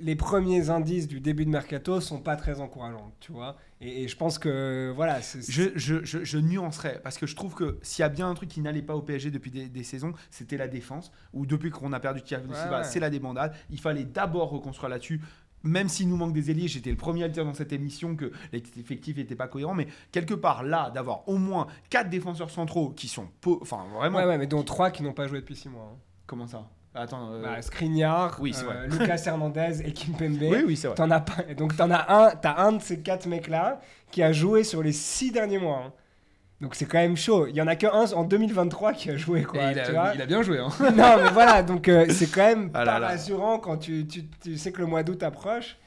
les premiers indices du début de mercato sont pas très encourageants, tu vois. Et, et je pense que voilà, Je, je, je, je nuancerais parce que je trouve que s'il y a bien un truc qui n'allait pas au PSG depuis des, des saisons, c'était la défense. Ou depuis qu'on a perdu Thiago Silva, ouais. c'est la débandade. Il fallait d'abord reconstruire là-dessus. Même s'il nous manque des ailiers, j'étais le premier à le dire dans cette émission que l'effectif n'était pas cohérent. Mais quelque part, là, d'avoir au moins quatre défenseurs centraux qui sont. Enfin, vraiment. ouais, ouais, mais dont trois qui n'ont pas joué depuis six mois. hein. Comment ça? Attends. euh, Bah, Skriniar, oui, euh. Lucas Hernandez et Kimpembe. oui, oui, c'est vrai. T'en as pas. Donc t'en as un, t'as un de ces quatre mecs-là qui a joué sur les six derniers mois. hein. Donc c'est quand même chaud. Il y en a que un en 2023 qui a joué quoi. Il, tu a, vois il a bien joué. Hein. non mais voilà, donc euh, c'est quand même Ah pas là. rassurant quand tu, tu, tu sais que le mois d'août approche.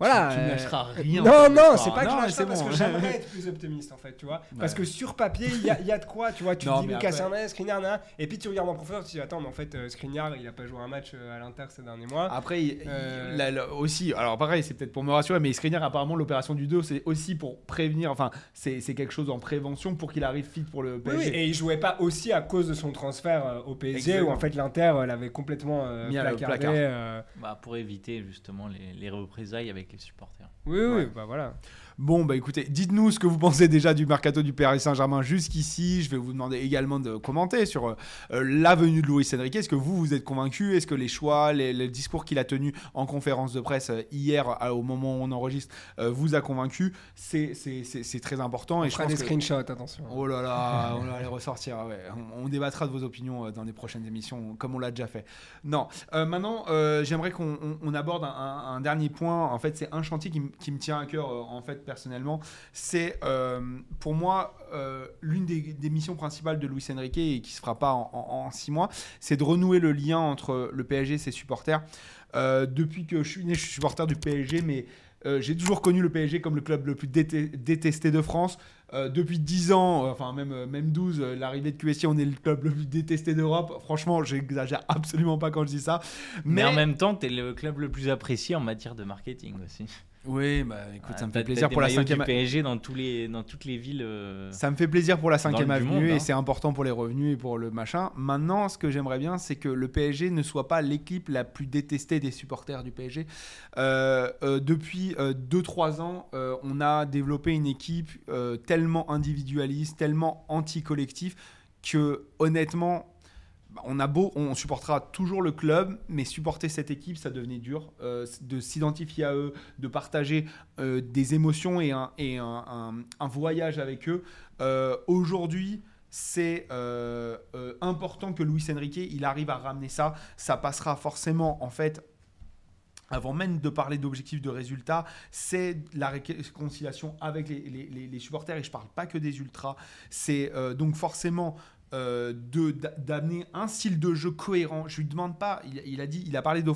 Voilà. Tu- ne euh, lâcheras rien. Non, non, c'est pas que rien. je Non, lâche parce que j'aimerais être plus optimiste en fait, tu vois. Parce que sur papier, il y, a- il y a de quoi, tu vois. Tu Non, te dis mais Lucas après- Hernandez, Skriniar, nan, et puis tu regardes en profondeur, tu te dis attends, mais en fait, euh, Skriniar, il a pas joué un match euh, à l'Inter ces derniers mois. Après, il- Euh, aussi, alors pareil, c'est peut-être pour me rassurer, mais Skriniar, apparemment, l'opération du dos, c'est aussi pour prévenir, enfin, c'est c'est quelque chose en prévention pour qu'il arrive fit pour le PSG. oui, et il jouait pas aussi à cause de son transfert euh, au PSG Exactement. où en fait l'Inter l'avait complètement euh, Mis à le placardé. placard. euh. Bah, pour éviter justement les, les représailles avec les supporters. Oui, oui, bah voilà. Bon, bah écoutez, dites-nous ce que vous pensez déjà du mercato du Paris Saint-Germain jusqu'ici. Je vais vous demander également de commenter sur euh, euh, la venue de Luis Enrique. Est-ce que vous, vous êtes convaincu? Est-ce que les choix, les, les discours qu'il a tenus en conférence de presse euh, hier, au moment où on enregistre, euh, vous a convaincu? C'est très important. On et je fera pense des que- screenshots, attention. Oh là là, on va les ressortir. ouais. On, on débattra de vos opinions dans les prochaines émissions, comme on l'a déjà fait. Non, maintenant, j'aimerais qu'on on- on aborde un, un- un dernier point. En fait, c'est un chantier qui, me tient à cœur, en fait, personnellement. C'est euh, pour moi euh, l'une des, des missions principales de Luis Enrique et qui se fera pas en, en- en six mois, c'est de renouer le lien entre le PSG et ses supporters. Euh, depuis que je suis né, je suis supporter du PSG, mais j'ai toujours connu le PSG comme le club le plus déte- détesté de France. Euh, depuis 10 ans, euh, enfin même, même 12, euh, l'arrivée de QSI, on est le club le plus détesté d'Europe. Franchement, j'exagère absolument pas quand je dis ça. Mais, en même temps, tu es le club le plus apprécié en matière de marketing aussi. Oui, bah écoute, ça Ah, me t'as- fait plaisir pour la cinquième. PSG dans, tous les, dans toutes les villes. euh, Ça me fait plaisir pour la cinquième avenue monde, et hein. c'est important pour les revenus et pour le machin. Maintenant, ce que j'aimerais bien, c'est que le PSG ne soit pas l'équipe la plus détestée des supporters du PSG. Euh, euh, depuis 2-3 ans, on a développé une équipe tellement individualiste, tellement anti-collectif que honnêtement, on a beau, on supportera toujours le club, mais supporter cette équipe, ça devenait dur. Euh, de s'identifier à eux, de partager euh, des émotions et un, voyage avec eux. Euh, Aujourd'hui, c'est important que Luis Enrique, il arrive à ramener ça. Ça passera forcément, en fait, avant même de parler d'objectifs de résultats, c'est la réconciliation avec les, supporters. Et je parle pas que des ultras. C'est donc forcément euh, d'amener un style de jeu cohérent. Je lui demande pas, il, a dit, il a parlé de,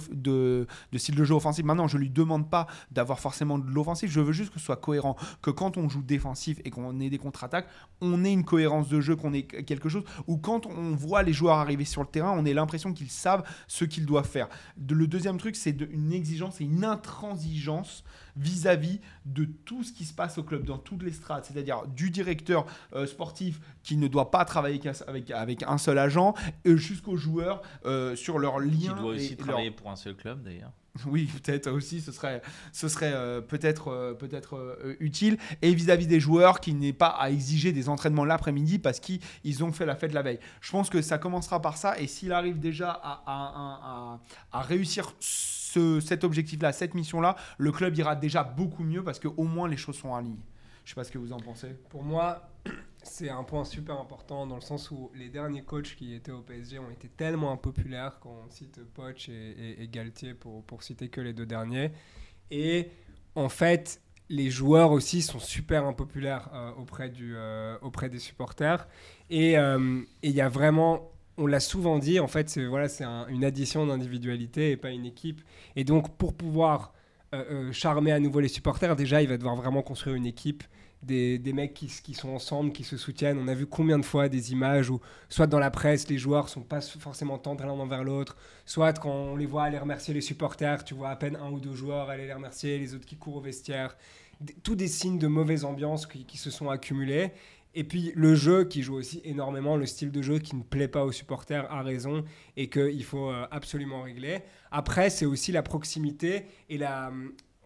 de style de jeu offensif. Maintenant, je lui demande pas d'avoir forcément de l'offensif. Je veux juste que ce soit cohérent, que quand on joue défensif et qu'on ait des contre-attaques, on ait une cohérence de jeu, qu'on ait quelque chose. Ou quand on voit les joueurs arriver sur le terrain, on ait l'impression qu'ils savent ce qu'ils doivent faire. Le deuxième truc, c'est une exigence et une intransigeance vis-à-vis de tout ce qui se passe au club dans toutes les strates, c'est-à-dire du directeur euh, sportif qui ne doit pas travailler avec, avec un seul agent, jusqu'aux joueurs euh, sur leur qui lien. doit aussi et leur- travailler pour un seul club d'ailleurs. oui, peut-être aussi, ce serait, ce serait euh, peut-être euh, peut-être euh, utile. Et vis-à-vis des joueurs, qui n'est pas à exiger des entraînements l'après-midi parce qu'ils ils ont fait la fête la veille. Je pense que ça commencera par ça. Et s'il arrive déjà à, à- à- à réussir ce- cet objectif-là, cette mission-là, le club ira déjà beaucoup mieux parce qu'au moins les choses sont alignées. Je sais pas ce que vous en pensez. Pour moi, c'est un point super important dans le sens où les derniers coachs qui étaient au PSG ont été tellement impopulaires, quand on cite Poch et, et- Galtier pour, pour citer que les deux derniers. Et en fait, les joueurs aussi sont super impopulaires euh, auprès, du, euh, auprès des supporters. Euh, et il y a vraiment, on l'a souvent dit, en fait, c'est voilà, une addition d'individualité et pas une équipe. Et donc, pour pouvoir euh, euh, charmer à nouveau les supporters, déjà, il va devoir vraiment construire une équipe des, mecs qui, sont ensemble, qui se soutiennent. On a vu combien de fois des images où, soit dans la presse, les joueurs sont pas forcément tendres l'un envers l'autre, soit quand on les voit aller remercier les supporters, tu vois à peine un ou deux joueurs aller les remercier, les autres qui courent au vestiaire. Tous des signes de mauvaise ambiance qui se sont accumulés. Et puis le jeu qui joue aussi énormément, le style de jeu qui ne plaît pas aux supporters a raison et qu'il faut euh, absolument régler. Après, c'est aussi la proximité et la,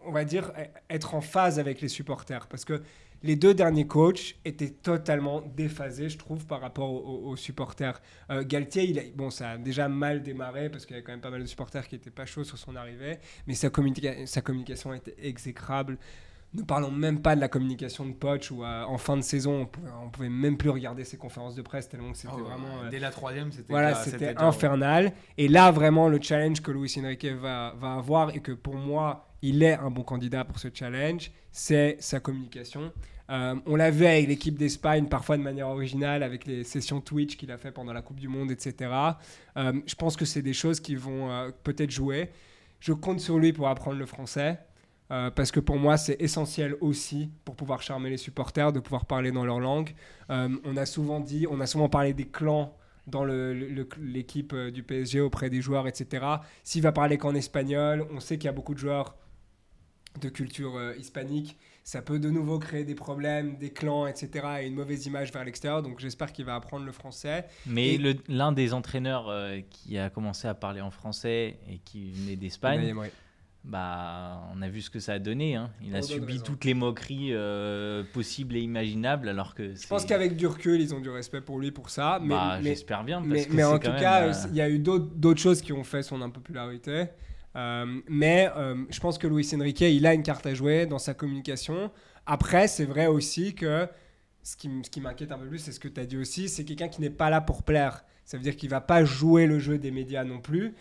on va dire, e- être en phase avec les supporters. Parce que les deux derniers coachs étaient totalement déphasés, je trouve, par rapport aux, supporters. Euh, Galtier, bon, ça a déjà mal démarré parce qu'il y a quand même pas mal de supporters qui n'étaient pas chauds sur son arrivée, mais sa, communica- sa communication était exécrable. Ne parlons même pas de la communication de Poch où euh, en fin de saison on pouvait, on pouvait même plus regarder ses conférences de presse tellement que c'était Oh, vraiment euh, Dès la troisième, c'était voilà, c'était infernal. Et là, vraiment, le challenge que Luis Enrique va, va avoir, et que pour moi, il est un bon candidat pour ce challenge, c'est sa communication. Euh, on l'a vu avec l'équipe d'Espagne, parfois de manière originale, avec les sessions Twitch qu'il a fait pendant la Coupe du Monde, etc. Euh, je pense que c'est des choses qui vont euh, peut-être jouer. Je compte sur lui pour apprendre le français. Euh, parce que pour moi, c'est essentiel aussi pour pouvoir charmer les supporters, de pouvoir parler dans leur langue. Euh, on a souvent dit, on a souvent parlé des clans dans l'équipe euh, du PSG auprès des joueurs, etc. S'il va parler qu'en espagnol, on sait qu'il y a beaucoup de joueurs de culture euh, hispanique. Ça peut de nouveau créer des problèmes, des clans, etc. et une mauvaise image vers l'extérieur. Donc j'espère qu'il va apprendre le français. Mais Et- l'un des entraîneurs qui a commencé à parler en français et qui venait d'Espagne, Unai Emery. Bah, on a vu ce que ça a donné. hein. Il a subi toutes les moqueries euh, possibles et imaginables, alors que Je pense qu'avec du recul, ils ont du respect pour lui pour ça. Mais, bah, mais- j'espère bien. Parce mais, que mais en tout cas, euh, euh, il y a eu d'autres choses qui ont fait son impopularité. Euh, mais je pense que Luis Enrique, il a une carte à jouer dans sa communication. Après, c'est vrai aussi que ce qui, m- ce qui m'inquiète un peu plus, c'est ce que tu as dit aussi, c'est quelqu'un qui n'est pas là pour plaire. Ça veut dire qu'il va pas jouer le jeu des médias non plus.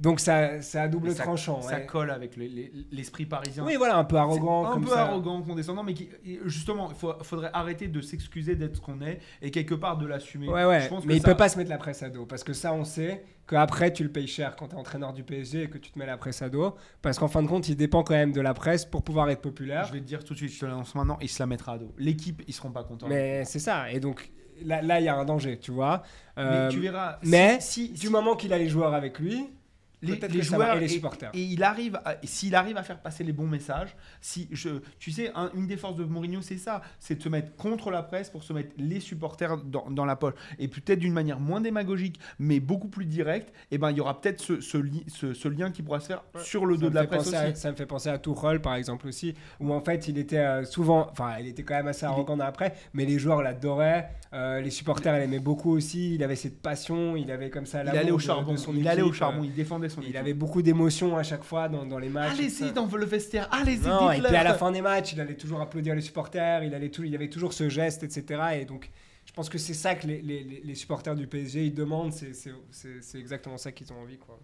Donc ça, c'est à double ça, tranchant. ça ouais. colle avec le- les- l'esprit parisien. Oui, voilà, un peu arrogant. Un comme peu ça. arrogant, condescendant, mais qui, justement, il faut- faudrait arrêter de s'excuser d'être ce qu'on est et quelque part de l'assumer. Ouais, ouais. Je pense que Mais il ça- peut pas se mettre la presse à dos. Parce que ça, on sait qu'après, tu le payes cher quand tu es entraîneur du PSG et que tu te mets la presse à dos. Parce qu'en fin de compte, il dépend quand même de la presse pour pouvoir être populaire. Je vais te dire tout de suite, je te l'annonce maintenant, il se la mettra à dos. L'équipe, ils seront pas contents. Mais c'est ça. Et donc, là, il y a un danger, tu vois. Mais Euh, tu verras. si- mais si, du moment qu'il a les joueurs avec lui, les, joueurs et les supporters. Et, il arrive, s'il arrive à faire passer les bons messages, si je, tu sais, un- une des forces de Mourinho, c'est ça, c'est de se mettre contre la presse pour se mettre les supporters dans, dans la poche. Et peut-être d'une manière moins démagogique, mais beaucoup plus directe. Et ben, il y aura peut-être ce, ce, li- ce- ce lien qui pourra se faire sur le ça dos de la presse aussi. à, ça me fait penser à Tuchel, par exemple, aussi, où en fait, il était euh, souvent, enfin, il était quand même assez arrogant dans après, mais les joueurs l'adoraient, euh, les supporters l'aimaient beaucoup aussi, il avait cette passion, il avait comme ça Il allait au charbon. de son il allait au charbon. euh, Il défendait son Il équipe. avait beaucoup d'émotions à chaque fois dans, dans les matchs. Allez-y dans le vestiaire. Allez-y. Non, et puis à la fin des matchs, il allait toujours applaudir les supporters, il, allait tout, il y avait toujours ce geste, etc. Et donc, pense que c'est ça que les, les- supporters du PSG ils demandent, c'est- exactement ça qu'ils ont envie. Quoi.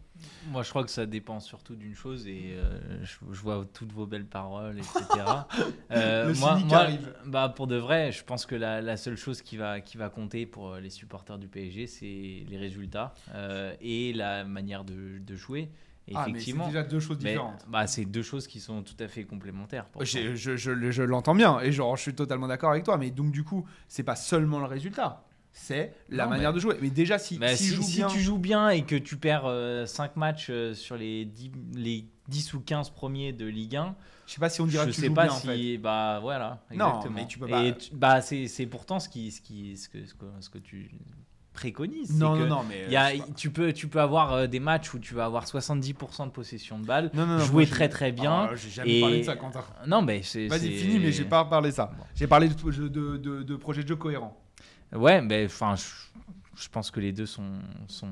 Moi, je crois que ça dépend surtout d'une chose, et euh, je, je vois toutes vos belles paroles, etc. Euh, Le moi, moi, bah, pour de vrai, je pense que la, la seule chose qui va, qui va compter pour euh, les supporters du PSG, c'est les résultats euh, et la manière de, de jouer. Et Ah, mais c'est effectivement, déjà deux choses mais, différentes. bah, c'est deux choses qui sont tout à fait complémentaires. Je, je- je- je l'entends bien et genre je suis totalement d'accord avec toi mais donc du coup c'est pas seulement le résultat c'est la Non, manière de jouer mais déjà si, Bah, si, joue si bien tu joues bien et que tu perds 5 matchs euh, sur les 10, les 10 ou 15 premiers de Ligue 1, je sais pas si on dira je que tu sais joues pas bien en si fait bah voilà Non, exactement. mais tu peux Et pas- tu- bah c'est c'est pourtant ce qui ce qui ce que ce que, ce que tu préconises c'est non non non mais il y a- euh, pas. tu peux tu peux avoir euh, des matchs où tu vas avoir 70% de possession de balle non, non, non, jouer très très bien Ah, j'ai jamais et- parlé de ça Quentin. non mais c'est vas-y fini mais j'ai pas parlé de ça. J'ai parlé de, de, de, de projet de jeu cohérent Ouais, mais enfin, je, je pense que les deux sont, sont,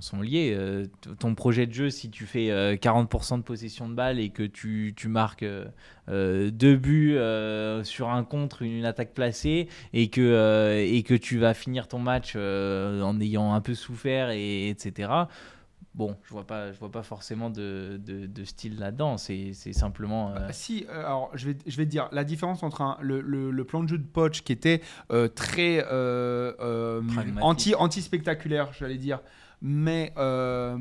sont, liés. Euh, ton projet de jeu, si tu fais euh, 40% de possession de balle et que tu, tu marques euh, euh, deux buts euh, sur un contre, une, attaque placée, et que, euh, et que tu vas finir ton match euh, en ayant un peu souffert, et, etc. Bon, je vois pas, je vois pas forcément de, de, de style là-dedans. C'est simplement. euh, Bah, si, euh, alors je vais, je vais te dire la différence entre un- le, le- le plan de jeu de Poch qui était euh, très euh, euh, Pragmatique. anti, anti-spectaculaire, j'allais dire, mais, euh,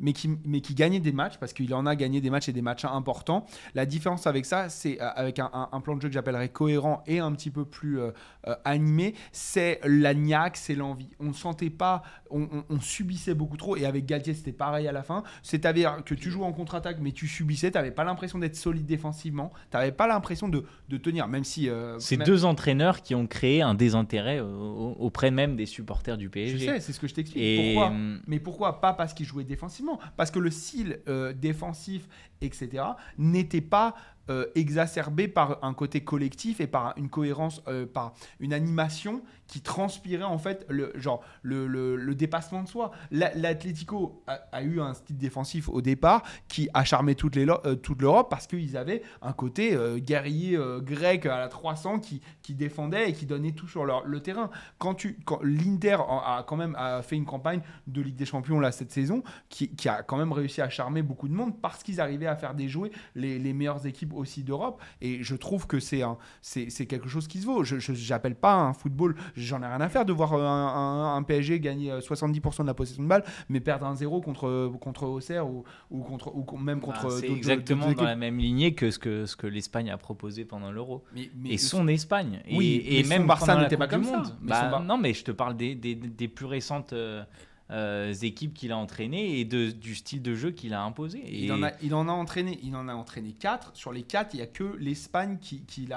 mais, qui, mais qui gagnait des matchs parce qu'il en a gagné des matchs et des matchs importants. La différence avec ça, c'est euh, avec un, un- un plan de jeu que j'appellerais cohérent et un petit peu plus euh, euh, animé, c'est la niaque, c'est l'envie. On ne sentait pas, on, on- on subissait beaucoup trop et avec Galtier c'était pareil à la fin. C'est-à-dire que tu joues en contre-attaque mais tu subissais, tu n'avais pas l'impression d'être solide défensivement, tu n'avais pas l'impression de, de tenir, même si... C'est même- deux entraîneurs qui ont créé un désintérêt au- au- auprès même des supporters du Je PSG. sais, c'est ce que je t'explique. Et Pourquoi hum, Mais pourquoi Pas parce qu'il jouait défensivement. Parce que le style euh, défensif, etc., n'était pas euh, exacerbé par un côté collectif et par une cohérence, euh, par une animation qui transpirait en fait le genre le, le- dépassement de soi. La- L'Atlético a, eu un style défensif au départ qui a charmé euh, toute l'Europe parce qu'ils avaient un côté euh, guerrier euh, grec à la 300 qui, qui défendait et qui donnait tout sur le terrain. Quand tu quand l'Inter a, quand même fait une campagne de Ligue des Champions là cette saison qui, qui a quand même réussi à charmer beaucoup de monde parce qu'ils arrivaient à faire déjouer les, les meilleures équipes aussi d'Europe et je trouve que c'est c'est quelque chose qui se vaut. Je j'appelle pas un football, j'en ai rien à faire de voir euh, un, un- un PSG gagner euh, 70% de la possession de balle mais perdre un 0 contre contre Auxerre ou, ou contre ou même contre Bah, c'est d'autres- exactement dans la même lignée que ce que, ce que l'Espagne a proposé pendant l'Euro. Mais, mais Et son Espagne. Et, Oui, et mais son même Barça n'était pas comme ça. Monde. Mais Bah, Bar- Non, mais je te parle des, des, des plus récentes euh, euh, équipes qu'il a entraînées et de, du style de jeu qu'il a imposé. Et Il en, a, il en a entraîné, il en a entraîné 4. Sur les 4, il n'y a que l'Espagne qui, qui,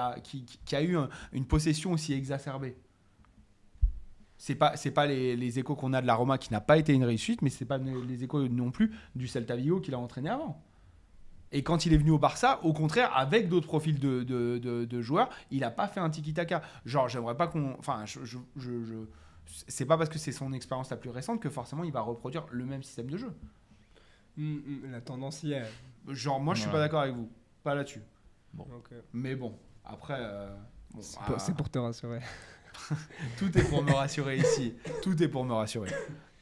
a eu un- une possession aussi exacerbée. C'est pas, c'est pas les, les échos qu'on a de la Roma qui n'a pas été une réussite, mais c'est pas les échos non plus du Celta Vigo qu'il a entraîné avant. Et quand il est venu au Barça, au contraire, avec d'autres profils de, de, de- de joueurs, il n'a pas fait un tiki-taka. Genre, j'aimerais pas qu'on. Enfin, je, je, je- je- c'est pas parce que c'est son expérience la plus récente que forcément il va reproduire le même système de jeu. Mm, mm, la tendance y est. Genre, moi, je suis Ouais. pas d'accord avec vous. Pas là-dessus. Euh, Mais bon, après, euh, bon, c'est ah, pour- c'est pour te rassurer. tout est pour me rassurer ici. Tout est pour me rassurer.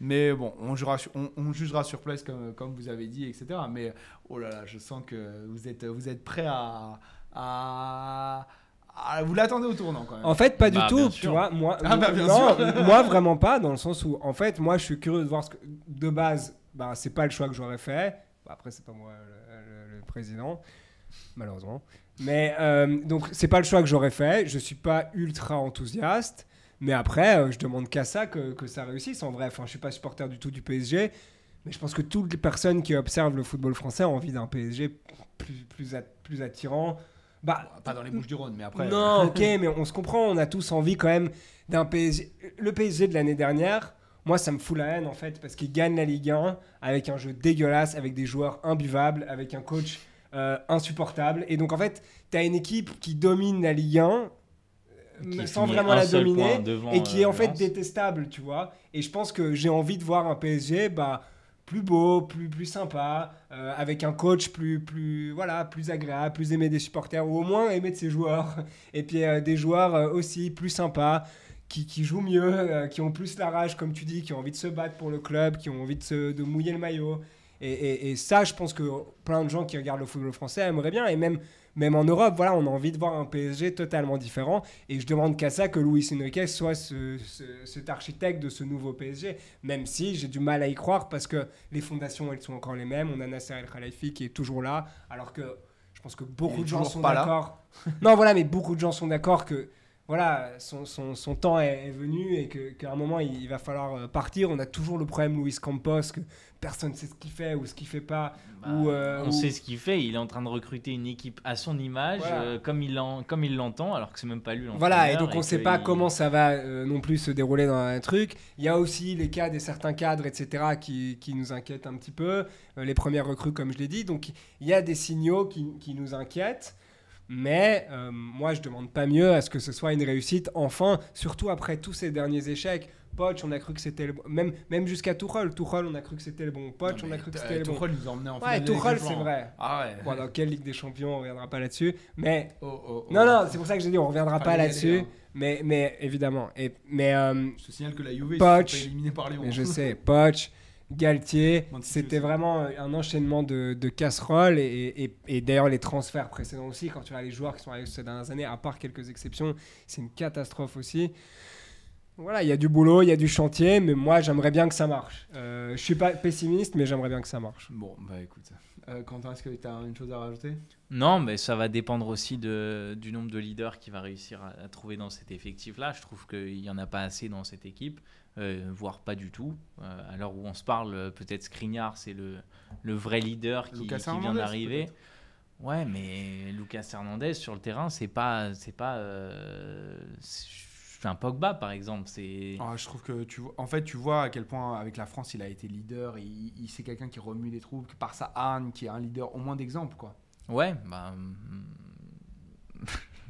Mais bon, on jugera, sur- on, on jugera sur place comme, comme vous avez dit, etc. Mais oh là là, je sens que vous êtes, vous êtes prêts à, à, vous l'attendez au tournant quand même. En fait, pas du Bah, tout, tu vois. Moi, Ah, bah, non, moi, vraiment pas, dans le sens où, en fait, moi, je suis curieux de voir ce que. De base, bah, c'est pas le choix que j'aurais fait. Bah, après, c'est pas moi le, le- le président, malheureusement. Mais euh, donc, c'est pas le choix que j'aurais fait. Je suis pas ultra enthousiaste. Mais après, euh, je demande qu'à ça que, que ça réussisse en vrai. Enfin, je suis pas supporter du tout du PSG. Mais je pense que toutes les personnes qui observent le football français ont envie d'un PSG plus, plus, at- plus attirant. Bah, Pas dans les Bouches du Rhône, mais après. non, ok, mais on se comprend, on a tous envie quand même d'un PSG. Le PSG de l'année dernière, moi ça me fout la haine en fait, parce qu'il gagne la Ligue 1 avec un jeu dégueulasse, avec des joueurs imbuvables, avec un coach euh, insupportable. Et donc en fait, tu as une équipe qui domine la Ligue 1 qui euh, sans vraiment la dominer et qui est euh, en fait Lens. détestable, tu vois. Et je pense que j'ai envie de voir un PSG bah, plus beau, plus, plus sympa, euh, avec un coach plus, plus, voilà, plus agréable, plus aimé des supporters, ou au moins aimé de ses joueurs. Et puis euh, des joueurs euh, aussi plus sympas, qui, qui jouent mieux, euh, qui ont plus la rage, comme tu dis, qui ont envie de se battre pour le club, qui ont envie de, se- de mouiller le maillot. Et, et- et ça, je pense que plein de gens qui regardent le football français aimeraient bien. Et même, même en Europe, voilà, on a envie de voir un PSG totalement différent. Et je demande qu'à ça que Luis Enrique soit ce- ce- cet architecte de ce nouveau PSG. Même si j'ai du mal à y croire parce que les fondations, elles sont encore les mêmes. On a Nasser El Khalifi qui est toujours là. Alors que je pense que beaucoup de gens sont d'accord. non, voilà, mais beaucoup de gens sont d'accord que voilà, son, son- son temps est, est venu et qu'à un moment il, il va falloir euh, partir. On a toujours le problème Luis Campos que personne ne sait ce qu'il fait ou ce qu'il fait pas. Bah, ou, euh, on ou- sait ce qu'il fait. Il est en train de recruter une équipe à son image, Voilà. euh, comme il l'entend, alors que c'est même pas lui. Voilà, et donc on ne sait pas il- comment ça va euh, non plus se dérouler dans un truc. Il y a aussi les cas des certains cadres, etc., qui, qui nous inquiètent un petit peu. Les premières recrues, comme je l'ai dit. Donc il y a des signaux qui, qui nous inquiètent. Mais euh, moi, je demande pas mieux à ce que ce soit une réussite, enfin, surtout après tous ces derniers échecs. Poch, on a cru que c'était le bon. Même, même jusqu'à Tuchel. Tuchel, on a cru que c'était le bon. Poch, on a cru que c'était le bon. Tuchel nous emmenait en Ouais, finale Tuchel, des c'est vrai. Ah ouais. Bon, dans quelle Ligue des Champions, on reviendra pas là-dessus. Mais Oh, oh, oh. non, non, c'est pour ça que j'ai dit on reviendra Fallait pas là-dessus. Mais, mais évidemment. Et, mais, euh, Je te signale que la Juve est éliminée par Lyon. mais je sais, Poch, Galtier, c'était vraiment un enchaînement de, de casseroles. Et, et- et d'ailleurs, les transferts précédents aussi, quand tu vois les joueurs qui sont arrivés ces dernières années, à part quelques exceptions, c'est une catastrophe aussi. Voilà, il y a du boulot, il y a du chantier, mais moi j'aimerais bien que ça marche. Euh, je suis pas pessimiste, mais j'aimerais bien que ça marche. Bon, bah écoute. Euh, Quentin, est-ce que tu as une chose à rajouter? Non, mais ça va dépendre aussi de, du nombre de leaders qu'il va réussir à, à trouver dans cet effectif-là. Je trouve qu'il n'y en a pas assez dans cette équipe, euh, voire pas du tout. Euh, à l'heure où on se parle, euh, peut-être Skriniar, c'est le, le vrai leader qui, qui vient d'arriver. Ouais, mais Lucas Hernandez sur le terrain, c'est pas, c'est pas, un Pogba par exemple. C'est Ah, je trouve que tu vois, en fait, tu vois à quel point avec la France, il a été leader. Il, il- c'est quelqu'un qui remue les troupes, par sa Anne, qui est un leader au moins d'exemple, quoi. Ouais, bah.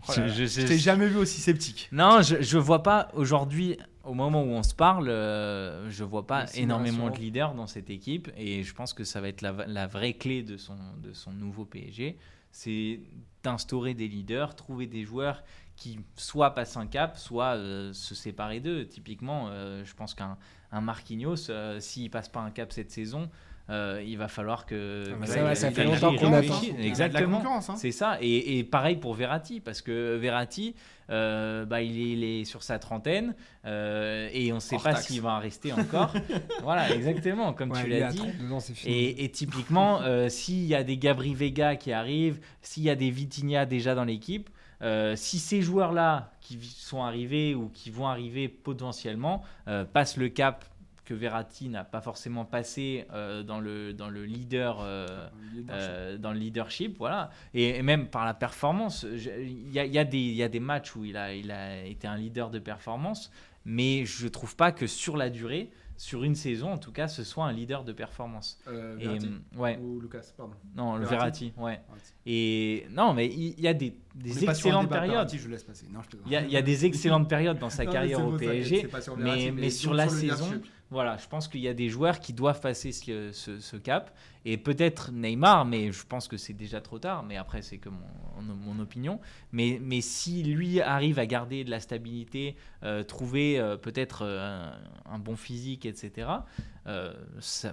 Là là, je t'ai jamais vu aussi sceptique. Non, je, je vois pas aujourd'hui, au moment où on se parle, euh, je vois pas énormément de leaders dans cette équipe et je pense que ça va être la, la vraie clé de son, de son nouveau PSG. C'est d'instaurer des leaders, trouver des joueurs qui soit passent un cap, soit euh, se séparer d'eux. Typiquement, euh, je pense qu'un un Marquinhos, euh, s'il passe pas un cap cette saison, euh, il va falloir que. Ah, que ça va, ça fait longtemps qu'on attend. Exactement. hein. C'est ça. Et, et pareil pour Verratti, parce que Verratti, euh, bah, il, est, il est sur sa trentaine euh, et on ne sait Hors pas s'il va en rester encore. voilà, exactement, comme Ouais, tu l'as dit. 32 ans, c'est fini. Et, et typiquement, euh, s'il y a des Gabri Vega qui arrivent, s'il y a des Vitinha déjà dans l'équipe, euh, si ces joueurs-là qui sont arrivés ou qui vont arriver potentiellement euh, passent le cap que Verratti n'a pas forcément passé euh, dans, le, dans le leader euh, euh, dans le leadership, voilà, et, et même par la performance. Il y a, y a y a des matchs où il a, il a été un leader de performance, mais je trouve pas que sur la durée, sur une saison en tout cas, ce soit un leader de performance. Euh, Et, Verratti. hum, ouais, Ou Lucas, pardon. non, le Verratti. Verratti, ouais. Verratti. Et non, mais il y a des, des sur excellentes périodes. Verratti, je laisse passer. Non, je plaisante. Il y, a, il y a des excellentes périodes dans sa Non, mais carrière au PSG, sur mais, mais donc sur le la leadership. saison, voilà, je pense qu'il y a des joueurs qui doivent passer ce, cap. Et peut-être Neymar, mais je pense que c'est déjà trop tard. Mais après, c'est que mon, opinion. Mais, mais si lui arrive à garder de la stabilité, euh, trouver euh, peut-être euh, un, bon physique, etc., ça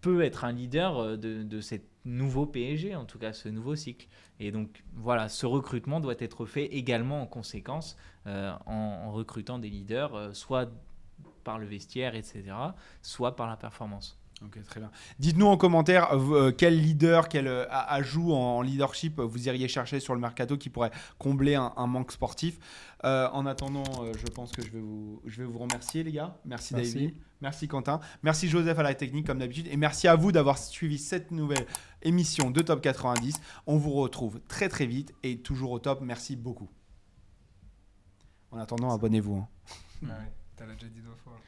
peut être un leader de, de ce nouveau PSG, en tout cas ce nouveau cycle. Et donc voilà, ce recrutement doit être fait également en conséquence, en, recrutant des leaders, soit par le vestiaire, etc., soit par la performance. Ok, très bien. Dites-nous en commentaire euh, quel leader, quel euh, ajout en leadership euh, vous iriez chercher sur le mercato qui pourrait combler un, un manque sportif? Euh, en attendant, euh, je pense que je vais vous, je vais vous remercier, les gars. Merci, Merci. David. Merci Quentin. Merci Joseph à la technique, comme d'habitude. Et merci à vous d'avoir suivi cette nouvelle émission de Top 90. On vous retrouve très très vite et toujours au top. Merci beaucoup. En attendant, abonnez-vous. hein. Ouais, T'as déjà dit deux fois.